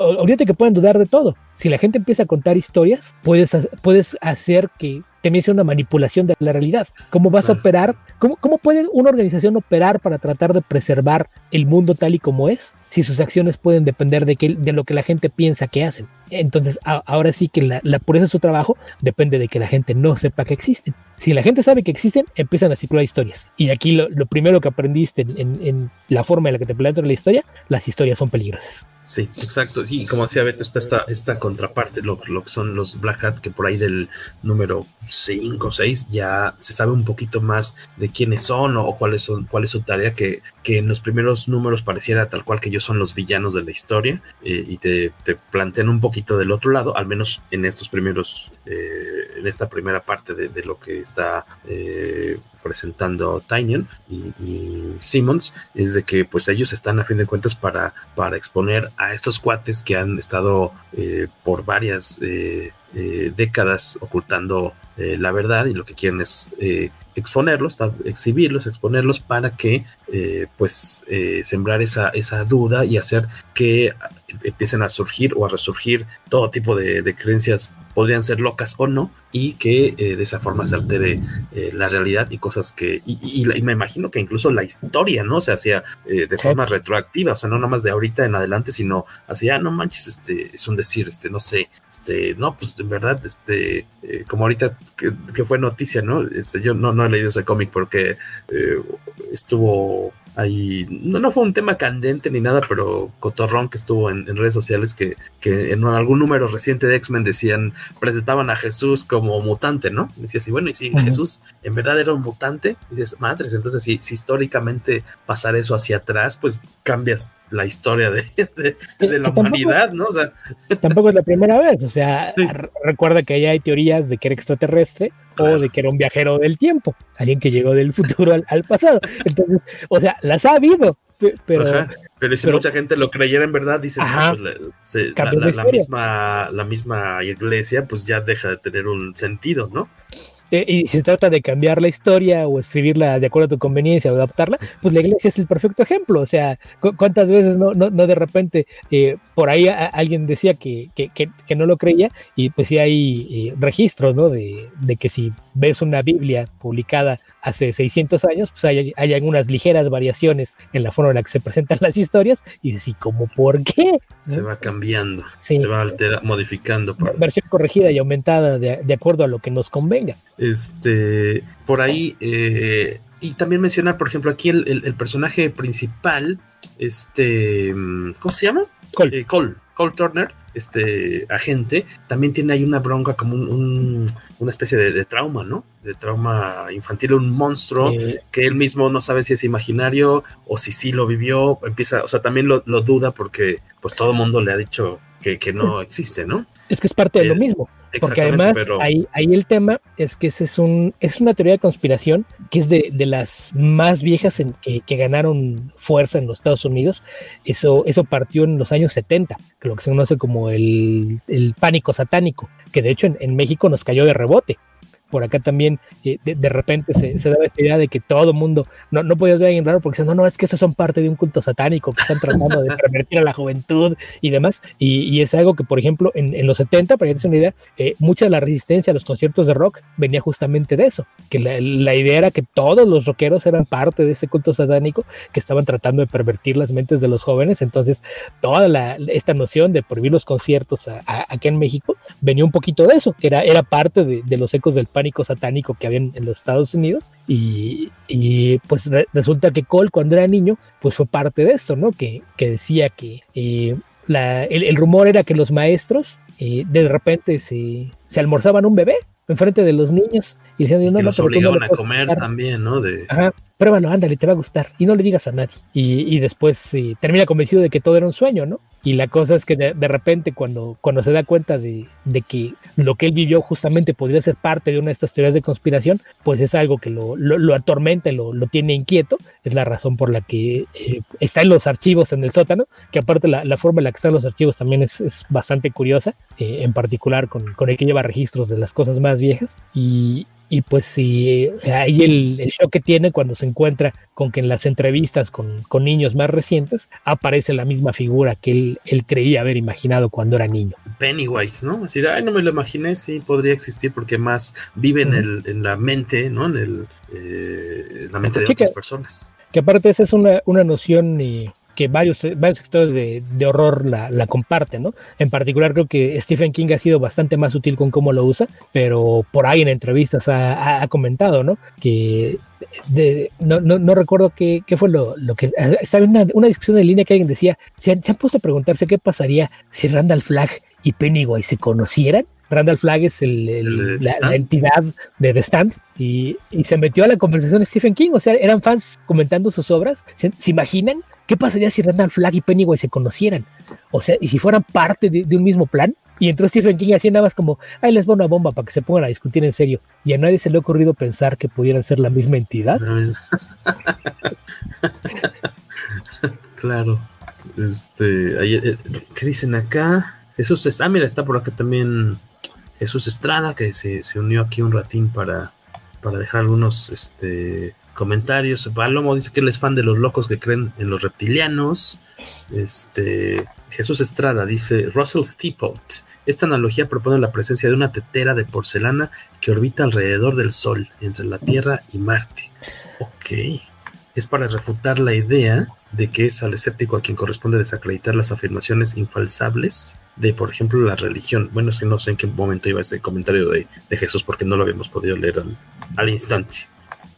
ahorita que pueden dudar de todo. Si la gente empieza a contar historias, puedes, puedes hacer que también sea una manipulación de la realidad. ¿Cómo vas a operar? ¿Cómo, ¿Cómo puede una organización operar para tratar de preservar el mundo tal y como es si sus acciones pueden depender de, que, de lo que la gente piensa que hacen? Entonces, ahora sí que la, la, pureza de su trabajo depende de que la gente no sepa que existen. Si la gente sabe que existen, empiezan a circular historias. Y aquí lo, lo primero que aprendiste en, en, la forma en la que te plantean la historia, las historias son peligrosas. Sí, exacto. Y como decía Beto, está esta, esta contraparte, lo, lo, que son los Black Hat, que por ahí del número 5 o 6 ya se sabe un poquito más de quiénes son o, cuáles son, cuál es su tarea, que, que en los primeros números pareciera tal cual que ellos son los villanos de la historia eh, y te, te, plantean un poquito del otro lado, al menos en estos primeros, eh, en esta primera parte de, lo que está eh, presentando Tynion y, y, Simmons, es de que pues ellos están a fin de cuentas para, para exponer a estos cuates que han estado eh, por varias décadas ocultando la verdad y lo que quieren es exponerlos, exhibirlos, exponerlos para que pues sembrar esa, esa duda y hacer que empiecen a surgir o a resurgir todo tipo de, de creencias podrían ser locas o no, y que eh, de esa forma se altere eh, la realidad y cosas que, y, y, y, me imagino que incluso la historia, ¿no? Se hacía eh, de forma retroactiva, o sea, no nada más de ahorita en adelante, sino así, ah, no manches, este, es un decir, este, no sé, este, no, pues en verdad, este, como ahorita que, que, fue noticia, ¿no? Este, yo no, no he leído ese cómic porque estuvo ahí, no, no fue un tema candente ni nada, pero cotorrón que estuvo en, en redes sociales que, que, en algún número reciente de X-Men decían, presentaban a Jesús como mutante, ¿no? Decía así, bueno, y si uh -huh. Jesús en verdad era un mutante, dices, madres, entonces si, si históricamente pasar eso hacia atrás, pues cambias la historia de, de, de la humanidad, ¿no? O sea, tampoco es la primera vez, o sea, sí. recuerda que ya hay teorías de que era extraterrestre claro. o de que era un viajero del tiempo, alguien que llegó del futuro al, al pasado. Entonces, o sea, las ha habido, pero, Ajá. pero si pero, mucha gente lo creyera en verdad, dices, Ajá, no, pues, se, la, la, la, misma, la misma iglesia pues ya deja de tener un sentido, ¿no? Eh, y si se trata de cambiar la historia o escribirla de acuerdo a tu conveniencia o adaptarla, pues la iglesia es el perfecto ejemplo. O sea, cu ¿cuántas veces no, no, no de repente eh, por ahí alguien decía que, que, que, que, no lo creía? Y pues sí hay eh, registros, ¿no? De, de, que si ves una Biblia publicada hace 600 años, pues hay, hay algunas ligeras variaciones en la forma en la que se presentan las historias y ¿y cómo por qué? Se va cambiando, sí. se va altera, modificando. Por... Versión corregida y aumentada de, de acuerdo a lo que nos convenga. Este, por ahí, eh, y también mencionar, por ejemplo, aquí el, el, el, personaje principal, este, ¿cómo se llama? Cole. Eh, Cole, Cole Turner, este agente, también tiene ahí una bronca como un, un, una especie de, de, trauma, ¿no? De trauma infantil, un monstruo eh, que él mismo no sabe si es imaginario o si sí lo vivió, empieza, o sea, también lo, lo duda porque pues todo el mundo le ha dicho que, que, no existe, ¿no? Es que es parte de lo mismo. Porque además pero... ahí, ahí, el tema es que ese es, un, es una teoría de conspiración que es de, de las más viejas en, que, que, ganaron fuerza en los Estados Unidos. Eso, eso partió en los años 70, que lo que se conoce como el, el pánico satánico, que de hecho en, en México nos cayó de rebote por acá también eh, de, de, repente se, se, daba esta idea de que todo mundo, no, no podías ver a alguien raro porque no, no, es que esos son parte de un culto satánico que están tratando de pervertir a la juventud y demás. Y, y, es algo que, por ejemplo, en, en los 70, para que te una idea, eh, mucha de la resistencia a los conciertos de rock venía justamente de eso, que la, la, idea era que todos los rockeros eran parte de ese culto satánico que estaban tratando de pervertir las mentes de los jóvenes. Entonces, toda la, esta noción de prohibir los conciertos a, a, en México venía un poquito de eso, que era, era parte de, de los ecos del pánico satánico que había en, los Estados Unidos y, y pues re, resulta que Cole cuando era niño pues fue parte de esto, ¿no? Que, que decía que eh, la, el, el, rumor era que los maestros eh, de repente se, se almorzaban un bebé enfrente de los niños y decían, no, que no, los obligaban no a comer también, ¿no? De... Ajá, pruébalo, ándale, te va a gustar y no le digas a nadie. Y, y después eh, termina convencido de que todo era un sueño, ¿no? Y la cosa es que de, repente cuando, cuando se da cuenta de, de, que lo que él vivió justamente podría ser parte de una de estas teorías de conspiración, pues es algo que lo, lo, atormenta, lo, lo tiene inquieto. Es la razón por la que eh, está en los archivos en el sótano, que aparte la, la, forma en la que están los archivos también es, es bastante curiosa, eh, en particular con, con el que lleva registros de las cosas más viejas. Y, y pues sí, ahí el, el, shock que tiene cuando se encuentra con que en las entrevistas con, con niños más recientes aparece la misma figura que él, él, creía haber imaginado cuando era niño. Pennywise, ¿no? Así de, ay, no me lo imaginé, sí, podría existir porque más vive en, el, en la mente, ¿no? En, el, eh, en la mente de otras personas. Que aparte esa es una, una noción... Eh, que varios, varios sectores de, de horror la, la, comparten, ¿no? En particular creo que Stephen King ha sido bastante más útil con cómo lo usa, pero por ahí en entrevistas ha, ha comentado, ¿no? Que de, no, no, no, recuerdo qué, qué fue lo, lo, que estaba en una, una, discusión en línea que alguien decía, se han, se han puesto a preguntarse qué pasaría si Randall Flagg y Pennywise se conocieran Randall Flagg es el, la, entidad de The Stand y, y, se metió a la conversación de Stephen King, o sea, eran fans comentando sus obras. ¿Se, ¿se imaginan qué pasaría si Randall Flagg y Pennywise se conocieran? O sea, y si fueran parte de, de un mismo plan. Y entró Stephen King así nada más como, ay, les va una bomba para que se pongan a discutir en serio. Y a nadie se le ha ocurrido pensar que pudieran ser la misma entidad. claro. Este, eh, ¿qué dicen acá? Jesús está, ah, mira, está por acá también Jesús Estrada, que se, se unió aquí un ratín para, para dejar algunos este, comentarios. Palomo dice que él es fan de los locos que creen en los reptilianos. Este, Jesús Estrada dice, Russell Steeple, esta analogía propone la presencia de una tetera de porcelana que orbita alrededor del Sol, entre la Tierra y Marte. Ok. Es para refutar la idea de que es al escéptico a quien corresponde desacreditar las afirmaciones infalsables de, por ejemplo, la religión. Bueno, es que no sé en qué momento iba ese comentario de, de Jesús porque no lo habíamos podido leer al instante.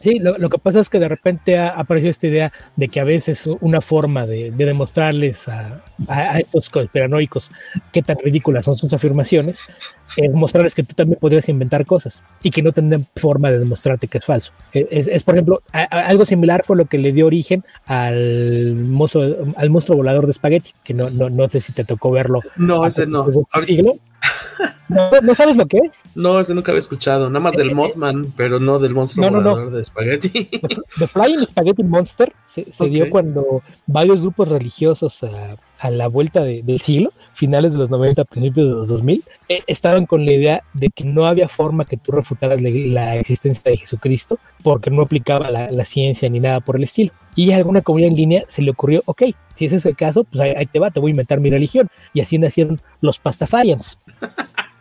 Sí, lo, lo, que pasa es que de repente ha aparecido esta idea de que a veces una forma de, de demostrarles a, a, a, estos conspiranoicos qué tan ridículas son sus afirmaciones es mostrarles que tú también podrías inventar cosas y que no tendrán forma de demostrarte que es falso. Es, es por ejemplo, a, algo similar fue lo que le dio origen al monstruo, al monstruo volador de espagueti, que no, no, no sé si te tocó verlo. No, ese no. Siglo. ¿No, ¿No, sabes lo que es? No, ese nunca había escuchado. Nada más del eh, Mothman, pero no del monstruo no, no, de espagueti. The Flying Spaghetti Monster se, se okay. dio cuando varios grupos religiosos uh, a la vuelta de, del siglo, finales de los 90, principios de los 2000, eh, estaban con la idea de que no había forma que tú refutaras la, la existencia de Jesucristo porque no aplicaba la, la, ciencia ni nada por el estilo. Y a alguna comunidad en línea se le ocurrió, ok, si ese es el caso, pues ahí, ahí te va, te voy a inventar mi religión. Y así nacieron los pastafarians.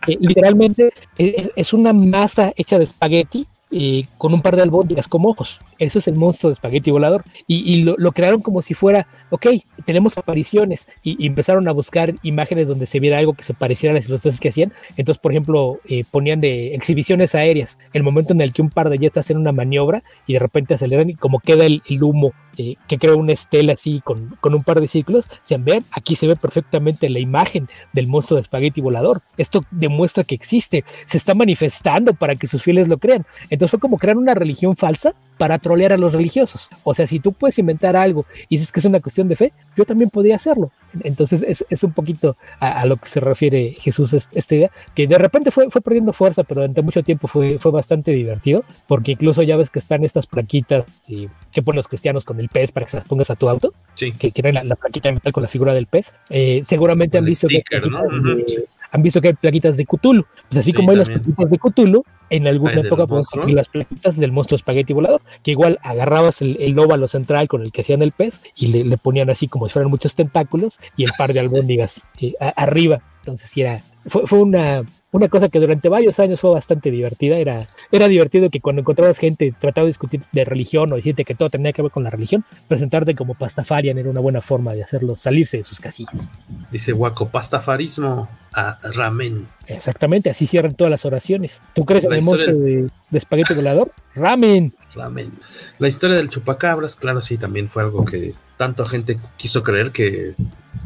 Eh, literalmente es, es, una masa hecha de espagueti eh, con un par de albóndigas como ojos. Eso es el monstruo de espagueti volador. Y, lo, crearon como si fuera, ok, tenemos apariciones. Y, empezaron a buscar imágenes donde se viera algo que se pareciera a las ilustraciones que hacían. Entonces, por ejemplo, eh, ponían de exhibiciones aéreas. El momento en el que un par de jets hacen una maniobra y de repente aceleran y como queda el, humo eh, que crea una estela así con, un par de ciclos, se vean, aquí se ve perfectamente la imagen del monstruo de espagueti volador. Esto demuestra que existe, se está manifestando para que sus fieles lo crean. Entonces fue como crear una religión falsa para trolear a los religiosos. O sea, si tú puedes inventar algo y dices que es una cuestión de fe, yo también podría hacerlo. Entonces es, es un poquito a, a, lo que se refiere Jesús esta idea, que de repente fue, fue perdiendo fuerza, pero durante mucho tiempo fue, fue bastante divertido, porque incluso ya ves que están estas plaquitas y, que ponen los cristianos con el pez para que se las pongas a tu auto, sí. que quieren la, la, plaquita de metal con la figura del pez. Eh, seguramente han visto sticker, que... ¿no? Uh -huh. de, han visto que hay plaquitas de Cthulhu. Pues así sí, como hay también. las plaquitas de Cthulhu, en alguna Ay, época podemos conseguir las plaquitas del monstruo espagueti volador, que igual agarrabas el, el óvalo central con el que hacían el pez y le, le, ponían así como si fueran muchos tentáculos y el par de albóndigas eh, a, arriba. Entonces era, fue, fue una, una cosa que durante varios años fue bastante divertida. Era, era divertido que cuando encontrabas gente tratando de discutir de religión o decirte que todo tenía que ver con la religión, presentarte como pastafarian era una buena forma de hacerlo salirse de sus casillas. Dice Waco, pastafarismo a ramen. Exactamente, así cierran todas las oraciones. ¿Tú crees en el monstruo de, de espagueti volador? Ramen. Ramen. La historia del chupacabras, claro, sí, también fue algo que tanta gente quiso creer que,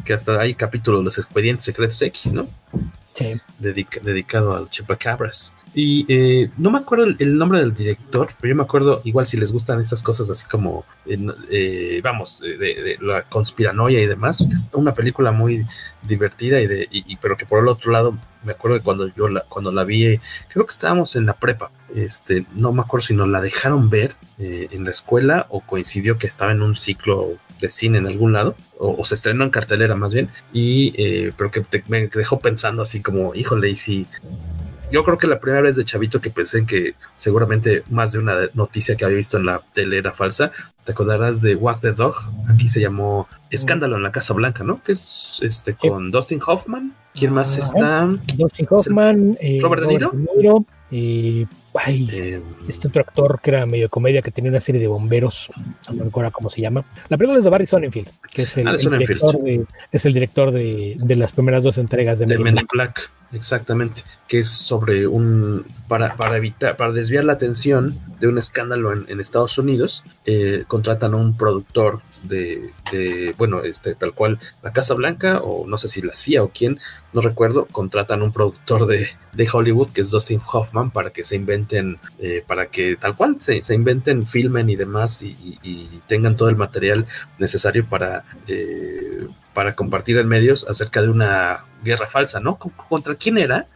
que hasta hay capítulos de los expedientes secretos X, ¿no? dedicado al Chupacabras. Y eh, no me acuerdo el, nombre del director, pero yo me acuerdo, igual si les gustan estas cosas así como, eh, vamos, de, la conspiranoia y demás, es una película muy divertida y de, y, pero que por el otro lado, me acuerdo que cuando yo la, cuando la vi, creo que estábamos en la prepa, este, no me acuerdo si nos la dejaron ver eh, en la escuela o coincidió que estaba en un ciclo de cine en algún lado, o, se estrenó en cartelera más bien, y pero que me dejó pensando así como, híjole, y si yo creo que la primera vez de chavito que pensé en que seguramente más de una noticia que había visto en la tele era falsa, te acordarás de Walk the Dog, aquí se llamó Escándalo en la Casa Blanca, ¿no? Que es este con Dustin Hoffman. ¿Quién más está? Dustin Hoffman, eh, Robert, De Niro. y eh, este otro actor que era medio comedia que tenía una serie de bomberos, no me acuerdo cómo se llama. La película es de Barry Sonnenfeld, que es el, ah, director, de, es el director de, de, las primeras dos entregas de, de Men in Black. Exactamente, que es sobre un para, para evitar, para desviar la atención de un escándalo en, Estados Unidos, eh, contratan a un productor de, bueno, este tal cual la Casa Blanca o no sé si la CIA o quién, no recuerdo, contratan a un productor de, de Hollywood que es Dustin Hoffman para que se eh, para que tal cual se, inventen, filmen y demás y, tengan todo el material necesario para eh, para compartir en medios acerca de una guerra falsa, ¿no? ¿Contra quién era?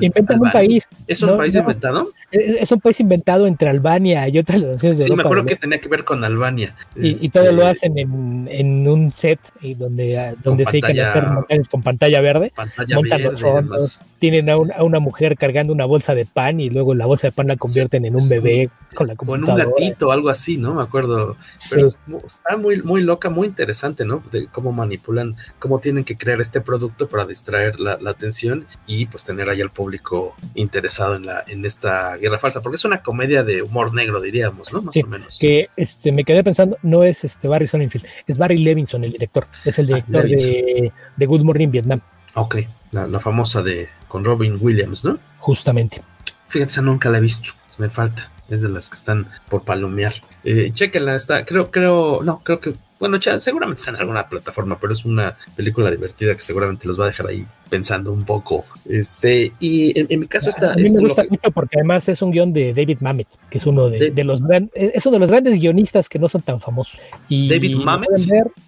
Inventan un país. ¿Es un país inventado? Es un país inventado entre Albania y otras naciones de sí, me acuerdo que tenía que ver con Albania. Y, todo lo este, hacen en, en un set donde, ah, donde se dedican a hacer montañas con pantalla verde. Pantalla montan los tienen a, a, una mujer cargando una bolsa de pan y luego la bolsa de pan la convierten en un bebé con la computadora. O en un gatito, algo así, ¿no? Me acuerdo. Pero está muy, muy loca, muy interesante, ¿no? De cómo manipulan, cómo tienen que crear este producto para distraer la, la atención y pues tener ahí al público interesado en, la, en esta guerra falsa, porque es una comedia de humor negro, diríamos, ¿no? Más o menos. Que este, me quedé pensando, no es este Barry Sonnenfeld, es Barry Levinson, el director, es el ah, director de, de, Good Morning Vietnam. Ok, la, famosa de con Robin Williams, ¿no? Justamente. Fíjate, esa nunca la he visto, me falta es de las que están por palomear. Eh, chequenla, está, creo, creo, no, creo que bueno, seguramente está en alguna plataforma, pero es una película divertida que seguramente los va a dejar ahí pensando un poco. Este, y en, mi caso está. A mí me gusta mucho porque además es un guion de David Mamet, que es uno de, los es uno de los grandes guionistas que no son tan famosos. Y David Mamet.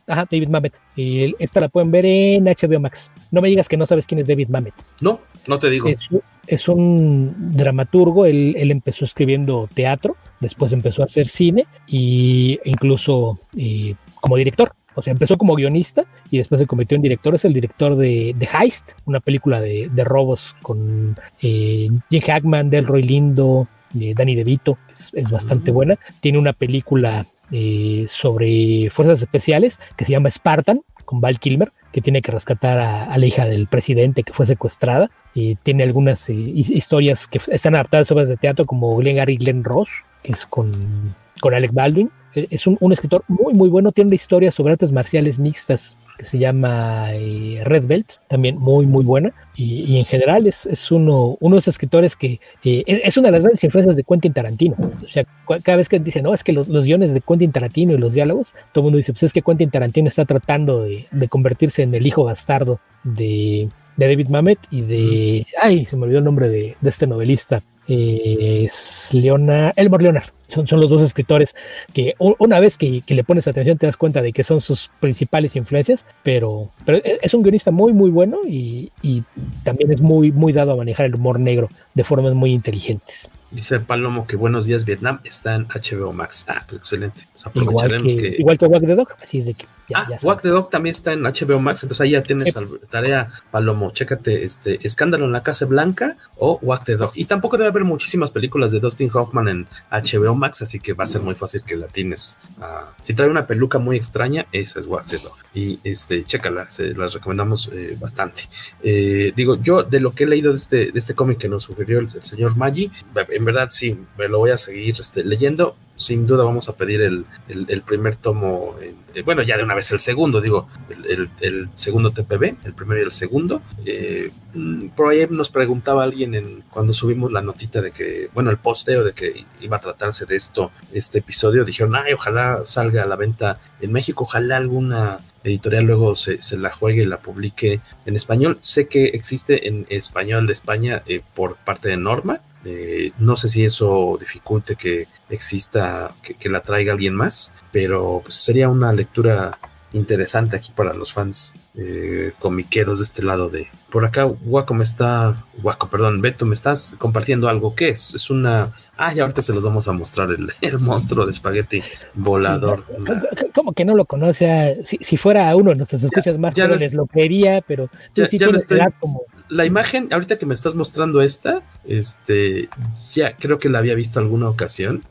ajá, David Mamet. Y esta la pueden ver en HBO Max. No me digas que no sabes quién es David Mamet. No, no te digo. Es, un dramaturgo, él, él empezó escribiendo teatro después empezó a hacer cine e incluso eh, como director. O sea, empezó como guionista y después se convirtió en director. Es el director de, The Heist, una película de, robos con eh, Jim Hackman, Delroy Lindo, eh, Danny DeVito. Es, es bastante buena. Tiene una película eh, sobre fuerzas especiales que se llama Spartan, con Val Kilmer, que tiene que rescatar a, la hija del presidente que fue secuestrada. Y tiene algunas historias que están adaptadas obras de teatro como Glenn Gary Glenn Ross, que es con, con Alec Baldwin eh, es un, escritor muy, muy bueno. Tiene una historia sobre artes marciales mixtas que se llama eh, Red Belt, también muy, muy buena. Y, en general es, es, uno, uno de esos escritores que eh, es una de las grandes influencias de Quentin Tarantino. O sea, cada vez que dice, no, es que los, los, guiones de Quentin Tarantino y los diálogos, todo el mundo dice, pues es que Quentin Tarantino está tratando de, de convertirse en el hijo bastardo de, de David Mamet y de. Ay, se me olvidó el nombre de, de este novelista es Leona, Elmore Leonard. Son, son los dos escritores que una vez que, le pones atención te das cuenta de que son sus principales influencias, pero, pero e, es un guionista muy, muy bueno y, y también es muy, muy dado a manejar el humor negro de formas muy inteligentes. Dice Palomo que Buenos Días Vietnam está en HBO Max. Ah, pues excelente. aprovecharemos igual que, Igual que Wack the Dog, así es de que ya, ah, Wack the Dog también está en HBO Max, entonces ahí ya tienes tarea, Palomo. Chécate este Escándalo en la Casa Blanca o Wack the Dog. Y tampoco debe haber muchísimas películas de Dustin Hoffman en HBO Max, así que va a ser muy fácil que la tienes. Ah, si trae una peluca muy extraña, esa es Wack the Dog. Y este, chécala, se las recomendamos eh, bastante. Eh, digo, yo de lo que he leído de este, de este cómic que nos sugirió el, el señor Maggi, en verdad sí, me lo voy a seguir este, leyendo sin duda vamos a pedir el, el, primer tomo, eh, bueno, ya de una vez el segundo, digo, el, el segundo TPB, el primero y el segundo. Eh, mm, por ahí nos preguntaba alguien en, cuando subimos la notita de que, bueno, el posteo de que iba a tratarse de esto, este episodio, dijeron, ay, ojalá salga a la venta en México, ojalá alguna editorial luego se, la juegue y la publique en español. Sé que existe en español de España eh, por parte de Norma. Eh, no sé si eso dificulte que exista, que, la traiga alguien más, pero pues, sería una lectura interesante aquí para los fans eh, comiqueros de este lado de por acá Waco me está Waco perdón Beto me estás compartiendo algo ¿qué es? es una ah y ahorita se los vamos a mostrar el, monstruo de espagueti volador. Como que no lo conoce si, fuera uno de nuestros escuchas más ya jóvenes lo quería pero ya, sí como la imagen ahorita que me estás mostrando esta este ya creo que la había visto alguna ocasión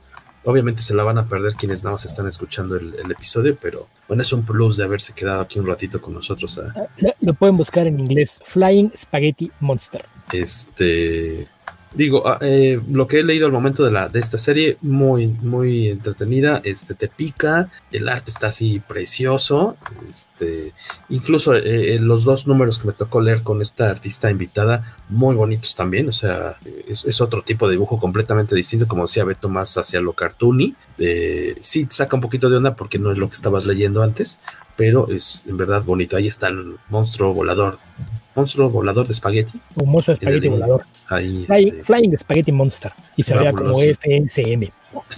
Obviamente se la van a perder quienes nada más están escuchando el, episodio, pero bueno, es un plus de haberse quedado aquí un ratito con nosotros. ¿eh? Ah, lo pueden buscar en inglés, Flying Spaghetti Monster. Este, digo, ah, eh, lo que he leído al momento de, la, de esta serie, muy, muy entretenida, este, te pica, el arte está así precioso, este, incluso eh, los dos números que me tocó leer con esta artista invitada, muy bonitos también, o sea, es, otro tipo de dibujo completamente distinto, como decía Beto, más hacia lo cartoony, eh, sí saca un poquito de onda porque no es lo que estabas leyendo antes, pero es en verdad bonito, ahí está el monstruo volador monstruo volador de espagueti. Un monstruo de espagueti volador. Ahí este, Flying, Spaghetti Monster. Y se veía como FNCM.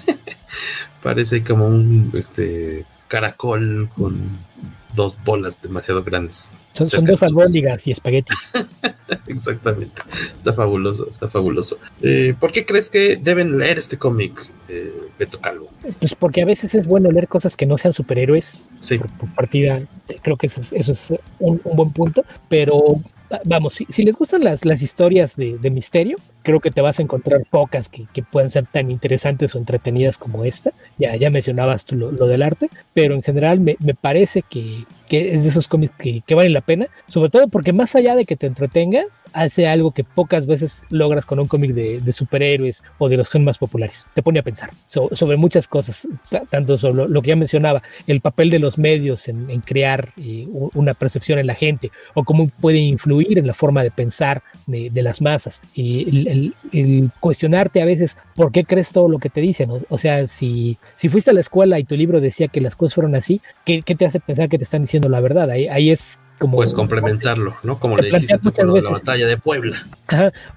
Parece como un este caracol con dos bolas demasiado grandes. Son, dos albóndigas y espagueti. Exactamente. Está fabuloso, está fabuloso. Eh, ¿Por qué crees que deben leer este cómic, eh, Beto Calvo? Pues porque a veces es bueno leer cosas que no sean superhéroes. Sí. Por, partida, creo que eso es, un, buen punto. Pero vamos, si, les gustan las, las historias de, misterio, creo que te vas a encontrar pocas que, que, puedan ser tan interesantes o entretenidas como esta. Ya, ya mencionabas tú lo, del arte, pero en general me, me parece que, que, es de esos cómics que, que valen la pena, sobre todo porque más allá de que te entretenga, hace algo que pocas veces logras con un cómic de, superhéroes o de los son más populares. Te pone a pensar sobre muchas cosas, tanto sobre lo, que ya mencionaba, el papel de los medios en, crear eh, una percepción en la gente o cómo puede influir en la forma de pensar de, las masas. Y el, cuestionarte a veces por qué crees todo lo que te dicen. O, sea, si, si fuiste a la escuela y tu libro decía que las cosas fueron así, ¿qué, te hace pensar que te están diciendo la verdad? Ahí, ahí es como, pues complementarlo, ¿no? Como le dijiste tú con la batalla de Puebla.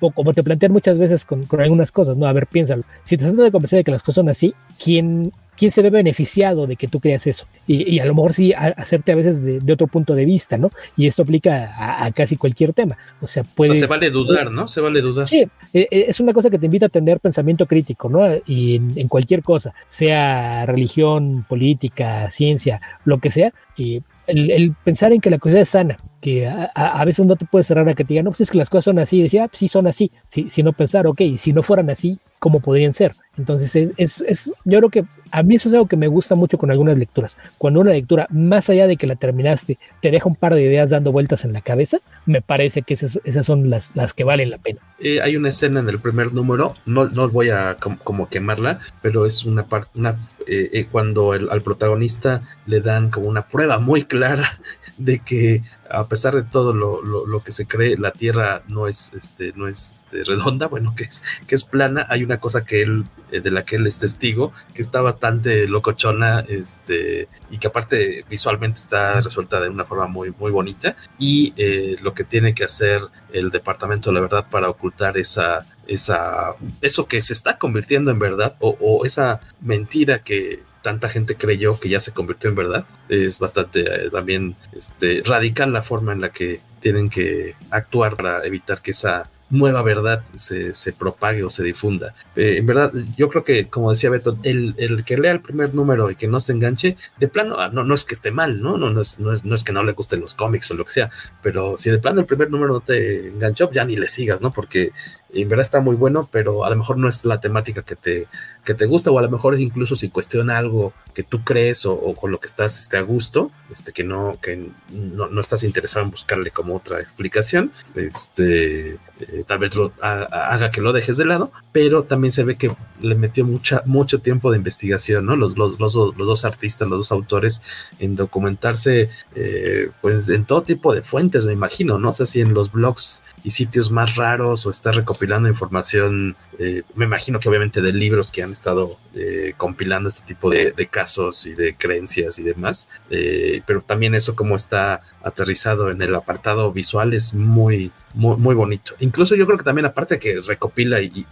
o como te plantean muchas veces con, algunas cosas, ¿no? A ver, piénsalo. Si te dando de convencer de que las cosas son así, ¿quién, quién se ve beneficiado de que tú creas eso? Y, a lo mejor sí hacerte a veces de, otro punto de vista, ¿no? Y esto aplica a, casi cualquier tema. O sea, puede. se vale dudar, ¿no? Se vale dudar. Sí, e, e, es una cosa que te invita a tener pensamiento crítico, ¿no? Y en, cualquier cosa, sea religión, política, ciencia, lo que sea. Y el, pensar en que la cosa es sana, que a, veces no te puedes cerrar a que te digan, no, pues es que las cosas son así, y decía, ah, pues sí son así, si, si no pensar, ok, si no fueran así, ¿cómo podrían ser? Entonces, es, es, yo creo que a mí eso es algo que me gusta mucho con algunas lecturas. Cuando una lectura, más allá de que la terminaste, te deja un par de ideas dando vueltas en la cabeza, me parece que esas, esas son las, las que valen la pena. Eh, hay una escena en el primer número, no, no voy a como, quemarla, pero es una parte, una, eh, eh, cuando al protagonista le dan como una prueba muy clara de que a pesar de todo lo, lo, que se cree, la Tierra no es, este, no es este, redonda, bueno, que es, que es plana. Hay una cosa que él, eh, de la que él es testigo, que está bastante locochona, este, y que aparte visualmente está resuelta de una forma muy, muy bonita. Y eh, lo que tiene que hacer el Departamento de la Verdad para ocultar esa, esa, eso que se está convirtiendo en verdad, o, o esa mentira que tanta gente creyó que ya se convirtió en verdad. Es bastante eh, también este, radical la forma en la que tienen que actuar para evitar que esa nueva verdad se, se propague o se difunda. Eh, en verdad, yo creo que, como decía Beto, el, el, que lea el primer número y que no se enganche, de plano, ah, no, no es que esté mal, ¿no? No, no, es, no, es, no es que no le gusten los cómics o lo que sea, pero si de plano el primer número no te enganchó, ya ni le sigas, ¿no? Porque en verdad está muy bueno, pero a lo mejor no es la temática que te, que te gusta, o a lo mejor incluso si cuestiona algo que tú crees o, con lo que estás este, a gusto, este, que no, que no, no, estás interesado en buscarle como otra explicación, este, eh, tal vez lo, haga que lo dejes de lado, pero también se ve que le metió mucha, mucho tiempo de investigación, ¿no? Los, los, los, los dos artistas, los dos autores, en documentarse, eh, pues en todo tipo de fuentes, me imagino, ¿no? O sea, si en los blogs y sitios más raros o está recopilando información, eh, me imagino que obviamente de libros que han estado eh, compilando este tipo de, casos y de creencias y demás, eh, pero también eso como está aterrizado en el apartado visual es muy, muy, muy bonito. Incluso yo creo que también aparte que recopila y,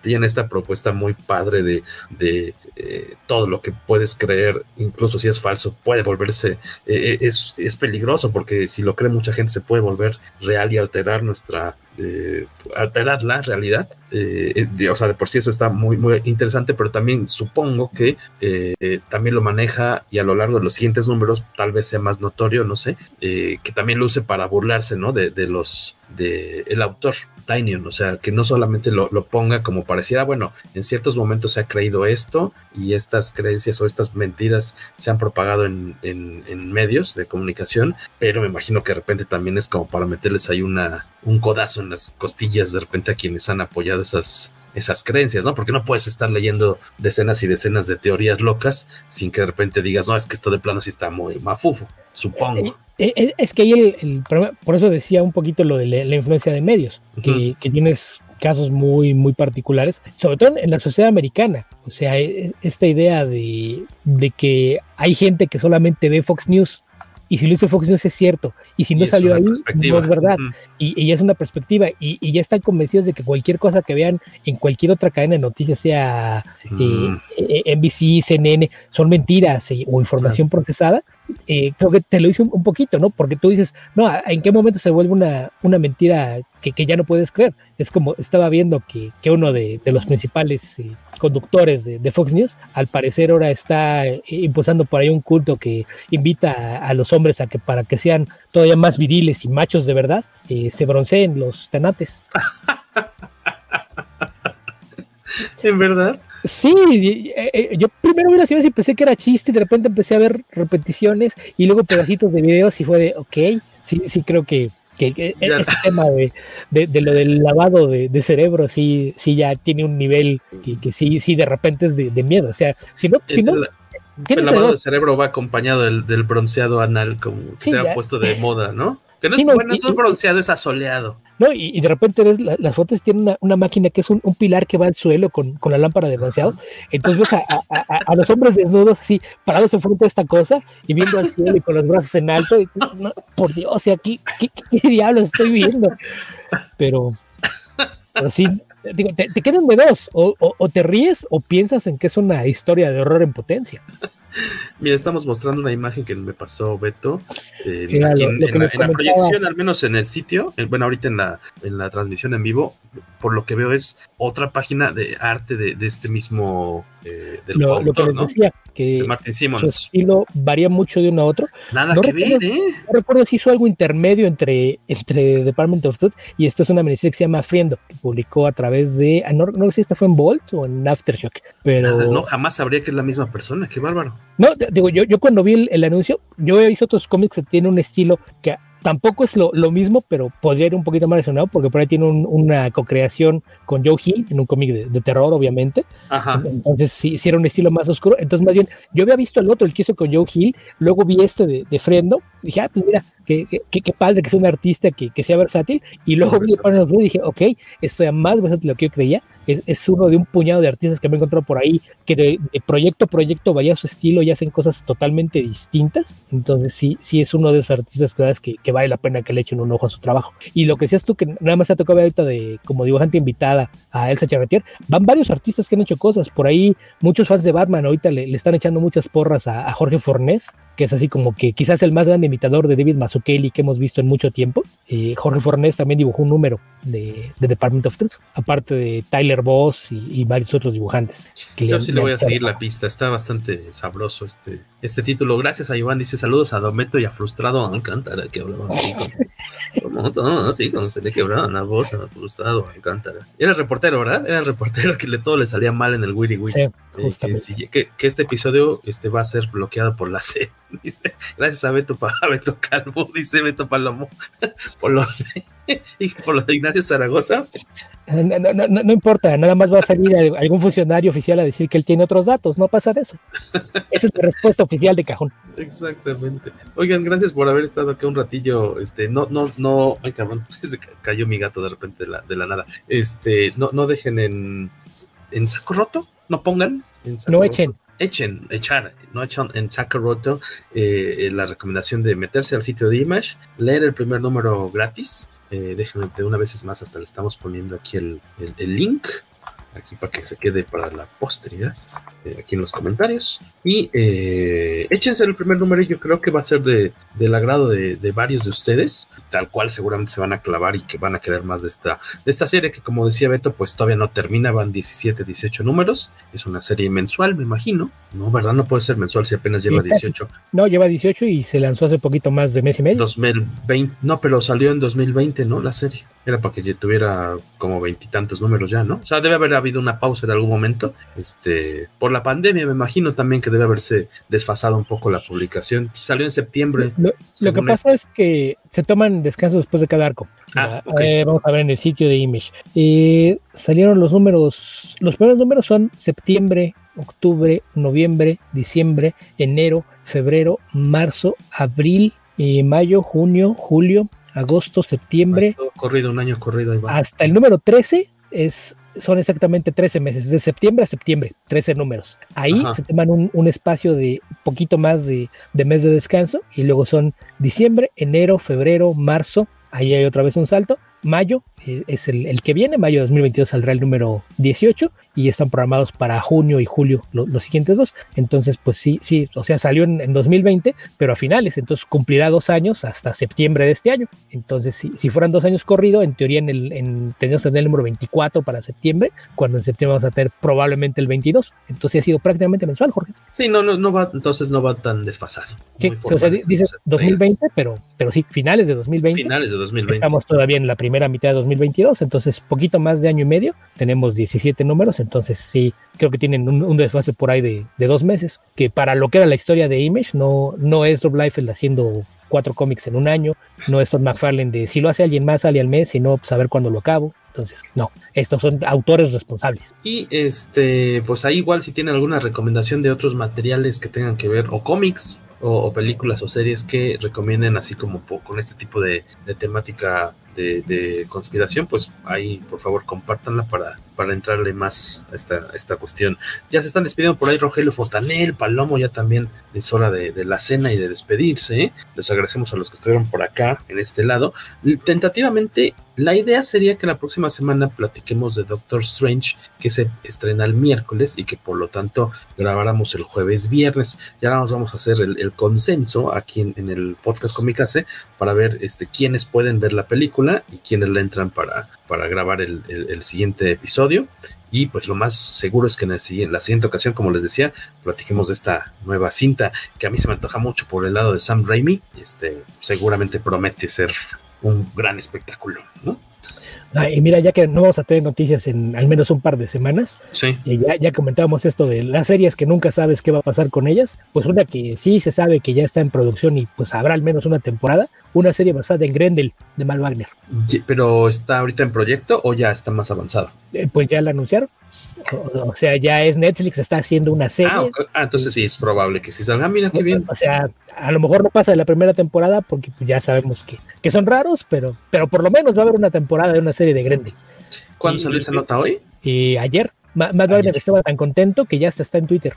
tiene esta propuesta muy padre de, de eh, todo lo que puedes creer, incluso si es falso, puede volverse, eh, es, es peligroso porque si lo cree mucha gente se puede volver real y alterar nuestra, eh, alterar la realidad. Eh, o sea, de por sí eso está muy, muy interesante, pero también supongo que eh, también lo maneja y a lo largo de los siguientes números tal vez sea más notorio, no sé, que también lo use para burlarse, ¿no? De los, de el autor. Tinyon, o sea, que no solamente lo, ponga como pareciera, bueno, en ciertos momentos se ha creído esto y estas creencias o estas mentiras se han propagado en, en, en medios de comunicación, pero me imagino que de repente también es como para meterles ahí una, un codazo en las costillas de repente a quienes han apoyado esas, esas creencias, ¿no? Porque no puedes estar leyendo decenas y decenas de teorías locas sin que de repente digas, no, es que esto de plano sí está muy mafufo, supongo. Eh, eh, es que ahí el, el, problema, por eso decía un poquito lo de la, la influencia de medios, uh -huh. que, que, tienes casos muy, muy particulares, sobre todo en la sociedad americana. O sea, esta idea de, de que hay gente que solamente ve Fox News y si lo hizo Fox News es cierto, y si no y salió ahí, no es verdad, uh -huh. y, y, es una perspectiva, y, y, ya están convencidos de que cualquier cosa que vean en cualquier otra cadena de noticias, sea uh -huh. eh, NBC, CNN, son mentiras eh, o información procesada, eh, creo que te lo hice un, poquito, ¿no? Porque tú dices, no, ¿en qué momento se vuelve una, una mentira que, que, ya no puedes creer? Es como estaba viendo que, que uno de, de, los principales eh, conductores de, Fox News, al parecer ahora está eh, impulsando por ahí un culto que invita a, a, los hombres a que para que sean todavía más viriles y machos de verdad, eh, se bronceen los tanates. ¿En verdad? Sí, eh, yo primero vi las imágenes y pensé que era chiste y de repente empecé a ver repeticiones y luego pedacitos de videos y fue de, ok, sí, sí creo que, que, que este tema de, de, de, lo del lavado de, de, cerebro sí, sí ya tiene un nivel que, que sí, sí de repente es de, miedo. O sea, si no, si no el lavado de cerebro va acompañado del, del bronceado anal, como sí, se ha puesto de moda, ¿no? Que no sí, es, no, bueno, y, es bronceado, es asoleado. No, y, y, de repente ves la, las fotos tienen una, una, máquina que es un, un, pilar que va al suelo con, con la lámpara de bronceado. Entonces ves a, a, a, a, los hombres desnudos así, parados enfrente de esta cosa y viendo al cielo y con los brazos en alto. Y, no, por Dios, o sea, ¿qué, qué, qué diablos estoy viendo? Pero, pero sí, digo, te, te quedan de dos, o, o, o, te ríes o piensas en que es una historia de horror en potencia. Mira, estamos mostrando una imagen que me pasó Beto. Eh, aquí en, lo en, la, en, la, proyección, al menos en el sitio, bueno, ahorita en la, en la transmisión en vivo, por lo que veo es otra página de arte de, de este mismo eh, del lo, autor, lo que les ¿no? decía, que de Martin Simmons. su estilo varía mucho de uno a otro. Nada no que recuerdo, ver, ¿eh? No recuerdo si hizo algo intermedio entre, entre Department of Truth y esto es una miniserie que se llama Friendo, que publicó a través de, ah, no, no sé si esta fue en Bolt o en Aftershock, pero... Nada, no, jamás sabría que es la misma persona, qué bárbaro. No, digo, yo, yo cuando vi el, el anuncio, yo he visto otros cómics que tienen un estilo que tampoco es lo, lo, mismo, pero podría ir un poquito más relacionado porque por ahí tiene un, una co-creación con Joe Hill en un cómic de, de, terror, obviamente. Ajá. Entonces, sí, sí, era un estilo más oscuro. Entonces, más bien, yo había visto el otro, el que hizo con Joe Hill, luego vi este de, de Frendo, dije, ah, pues mira, qué, qué, qué padre que sea un artista que, que sea versátil, y luego vi Partners y dije, ok, esto es más versátil de lo que yo creía, es, es, uno de un puñado de artistas que me he encontrado por ahí, que de, de proyecto a proyecto vaya a su estilo y hacen cosas totalmente distintas, entonces sí, sí es uno de esos artistas que, que vale la pena que le echen un ojo a su trabajo. Y lo que decías tú, que nada más te ha tocado ahorita de como dibujante invitada a Elsa Charretier, van varios artistas que han hecho cosas, por ahí muchos fans de Batman ahorita le, le están echando muchas porras a, a Jorge Fornés, que es así como que quizás el más grande imitador de David Mazzucchelli que hemos visto en mucho tiempo. Eh, Jorge Fornés también dibujó un número de, de, Department of Truth, aparte de Tyler Boss y, y varios otros dibujantes. Que Yo le, sí le voy a seguir la pista, está bastante sabroso este, este título. Gracias a Iván, dice saludos a Dometo y a Frustrado Alcántara, que hablaba así como, como todo, así como se le quebraba la voz a Frustrado Alcántara. Era el reportero, ¿verdad? Era el reportero que le, todo le salía mal en el Wiri Wiri. Sí, eh, que, si, que, que, este episodio este, va a ser bloqueado por la C. Dice, gracias a Beto, a Beto Calvo, dice Beto Palomo, por lo de y por lo de Ignacio Zaragoza. No, no, no, no, importa, nada más va a salir algún funcionario oficial a decir que él tiene otros datos, no pasa de eso. Esa es la respuesta oficial de cajón. Exactamente. Oigan, gracias por haber estado aquí un ratillo. Este, no, no, no, ay cabrón, se cayó mi gato de repente de la, de la nada. Este, no, no dejen en, en saco roto, no pongan. En saco no roto. echen. Echen, echar, no echan en saco roto eh, la recomendación de meterse al sitio de Image, leer el primer número gratis. Eh, déjenme de una vez más, hasta le estamos poniendo aquí el, el, el link aquí para que se quede para la posteridad, eh, aquí en los comentarios. Y eh, échense el primer número, yo creo que va a ser de, del agrado de, de, varios de ustedes, tal cual seguramente se van a clavar y que van a querer más de esta, de esta serie, que como decía Beto, pues todavía no termina, van 17, 18 números, es una serie mensual, me imagino. No, ¿verdad? No puede ser mensual si apenas lleva sí, 18. No, lleva 18 y se lanzó hace poquito más de mes y medio. 2020, no, pero salió en 2020, ¿no? La serie. Era para que tuviera como veintitantos números ya, ¿no? O sea, debe haber habido una pausa en algún momento. Este, por la pandemia, me imagino también que debe haberse desfasado un poco la publicación. Salió en septiembre. Lo, lo que pasa es que se toman descansos después de cada arco. Ah, okay. eh, vamos a ver en el sitio de Image. Eh, salieron los números, los primeros números son septiembre, octubre, noviembre, diciembre, enero, febrero, marzo, abril, eh, mayo, junio, julio, agosto, septiembre. Todo corrido, un año corrido. Ahí va. Hasta el número 13 es, son exactamente 13 meses, de septiembre a septiembre, 13 números. Ahí Ajá. se toman un, un, espacio de poquito más de, de mes de descanso y luego son diciembre, enero, febrero, marzo, ahí hay otra vez un salto. Mayo eh, es el, el, que viene, mayo de 2022 saldrá el número 18 y están programados para junio y julio lo, los siguientes dos. Entonces, pues sí, sí, o sea, salió en, en, 2020, pero a finales, entonces cumplirá dos años hasta septiembre de este año. Entonces, si, si fueran dos años corrido, en teoría en el, en, tendríamos que tener el número 24 para septiembre, cuando en septiembre vamos a tener probablemente el 22. Entonces ha sido prácticamente mensual, Jorge. Sí, no, no, no va, entonces no va tan desfasado. Sí, o sea, dices 2020, pero, pero sí, finales de 2020. Finales de 2020. Estamos todavía en la primera mitad de 2022, entonces poquito más de año y medio, tenemos 17 números, entonces sí, creo que tienen un, desfase por ahí de, dos meses, que para lo que era la historia de Image, no, no es Rob Liefeld haciendo cuatro cómics en un año, no es Todd McFarlane de si lo hace alguien más sale al mes, si no, saber pues, cuándo lo acabo. Entonces, no, estos son autores responsables. Y este, pues ahí igual si tienen alguna recomendación de otros materiales que tengan que ver, o cómics, o, películas o series que recomienden así como con este tipo de, de temática de, de, conspiración, pues ahí por favor compártanla para, para entrarle más a esta, esta cuestión. Ya se están despidiendo por ahí Rogelio Fortanel, Palomo, ya también es hora de, de la cena y de despedirse. Les agradecemos a los que estuvieron por acá, en este lado. Tentativamente, la idea sería que la próxima semana platiquemos de Doctor Strange, que se estrena el miércoles y que por lo tanto grabáramos el jueves viernes. Ya nos vamos a hacer el, consenso aquí en, en, el podcast Comicase para ver este, quiénes pueden ver la película y quiénes le entran para, para grabar el, el, el, siguiente episodio. Y pues lo más seguro es que en, el, en, la siguiente ocasión, como les decía, platiquemos de esta nueva cinta que a mí se me antoja mucho por el lado de Sam Raimi. Este, seguramente promete ser un gran espectáculo, ¿no? Ah, y mira, ya que no vamos a tener noticias en al menos un par de semanas, sí. y ya, ya comentábamos esto de las series que nunca sabes qué va a pasar con ellas, pues una que sí se sabe que ya está en producción y pues habrá al menos una temporada, una serie basada en Grendel de Mal Wagner. ¿Pero está ahorita en proyecto o ya está más avanzada? Eh, pues ya la anunciaron. O, o, sea, ya es Netflix, está haciendo una serie. Ah, okay. ah entonces sí, es probable que sí salga. Mira qué bien. O sea, a lo mejor no pasa de la primera temporada porque pues, ya sabemos que, que son raros, pero, pero por lo menos va a haber una temporada de una serie de Grendel. ¿Cuándo salió esa nota hoy? Y ayer. Matt Wagner estaba tan contento que ya hasta está en Twitter.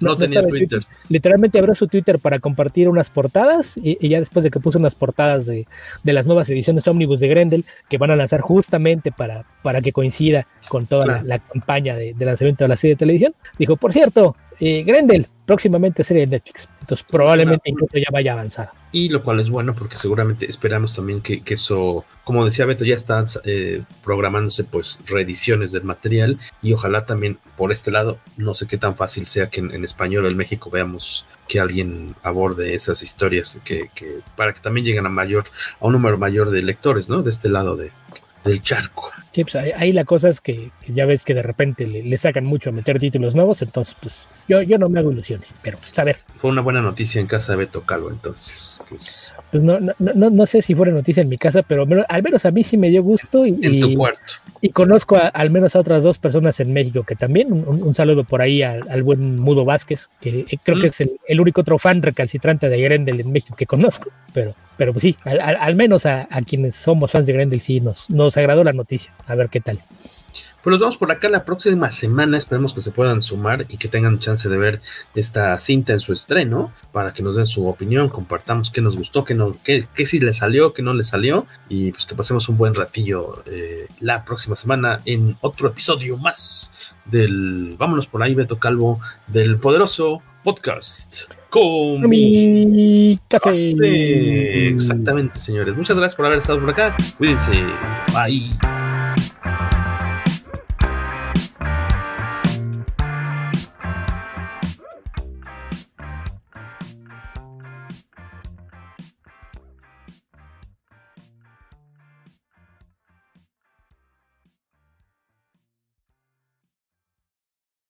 No, no tenía Twitter. Twitter. Literalmente abrió su Twitter para compartir unas portadas y, y, ya después de que puso unas portadas de, de las nuevas ediciones ómnibus de Grendel que van a lanzar justamente para, para que coincida con toda claro. la, la, campaña de, de, lanzamiento de la serie de televisión, dijo, por cierto, eh, Grendel, próximamente serie de Netflix. Entonces probablemente incluso ya vaya avanzada. Y lo cual es bueno porque seguramente esperamos también que, eso, como decía Beto, ya están eh, programándose pues reediciones del material y ojalá también por este lado, no sé qué tan fácil sea que en, en español o en México veamos que alguien aborde esas historias que, que, para que también lleguen a mayor, a un número mayor de lectores, ¿no? De este lado de, del charco. Sí, pues ahí, la cosa es que, ya ves que de repente le, sacan mucho a meter títulos nuevos, entonces pues yo, yo no me hago ilusiones, pero pues, a ver. Fue una buena noticia en casa de Beto Calvo, entonces. Pues, pues no, no, no, no, sé si fuera noticia en mi casa, pero al menos a mí sí me dio gusto. Y, en tu cuarto. Y conozco al menos a otras dos personas en México que también, un, saludo por ahí al, buen Mudo Vázquez, que eh, creo que mm. es el, único otro fan recalcitrante de Grendel en México que conozco, pero pero pues sí, al, menos a, quienes somos fans de Grendel sí nos, nos agradó la noticia. A ver qué tal. Pues nos vemos por acá la próxima semana. Esperemos que se puedan sumar y que tengan chance de ver esta cinta en su estreno para que nos den su opinión, compartamos qué nos gustó, qué, no, qué, qué sí le salió, qué no le salió y pues que pasemos un buen ratillo eh, la próxima semana en otro episodio más del Vámonos por ahí, Beto Calvo, del poderoso podcast. Mi Exactamente, señores. Muchas gracias por haber estado por acá. Cuídense. Bye.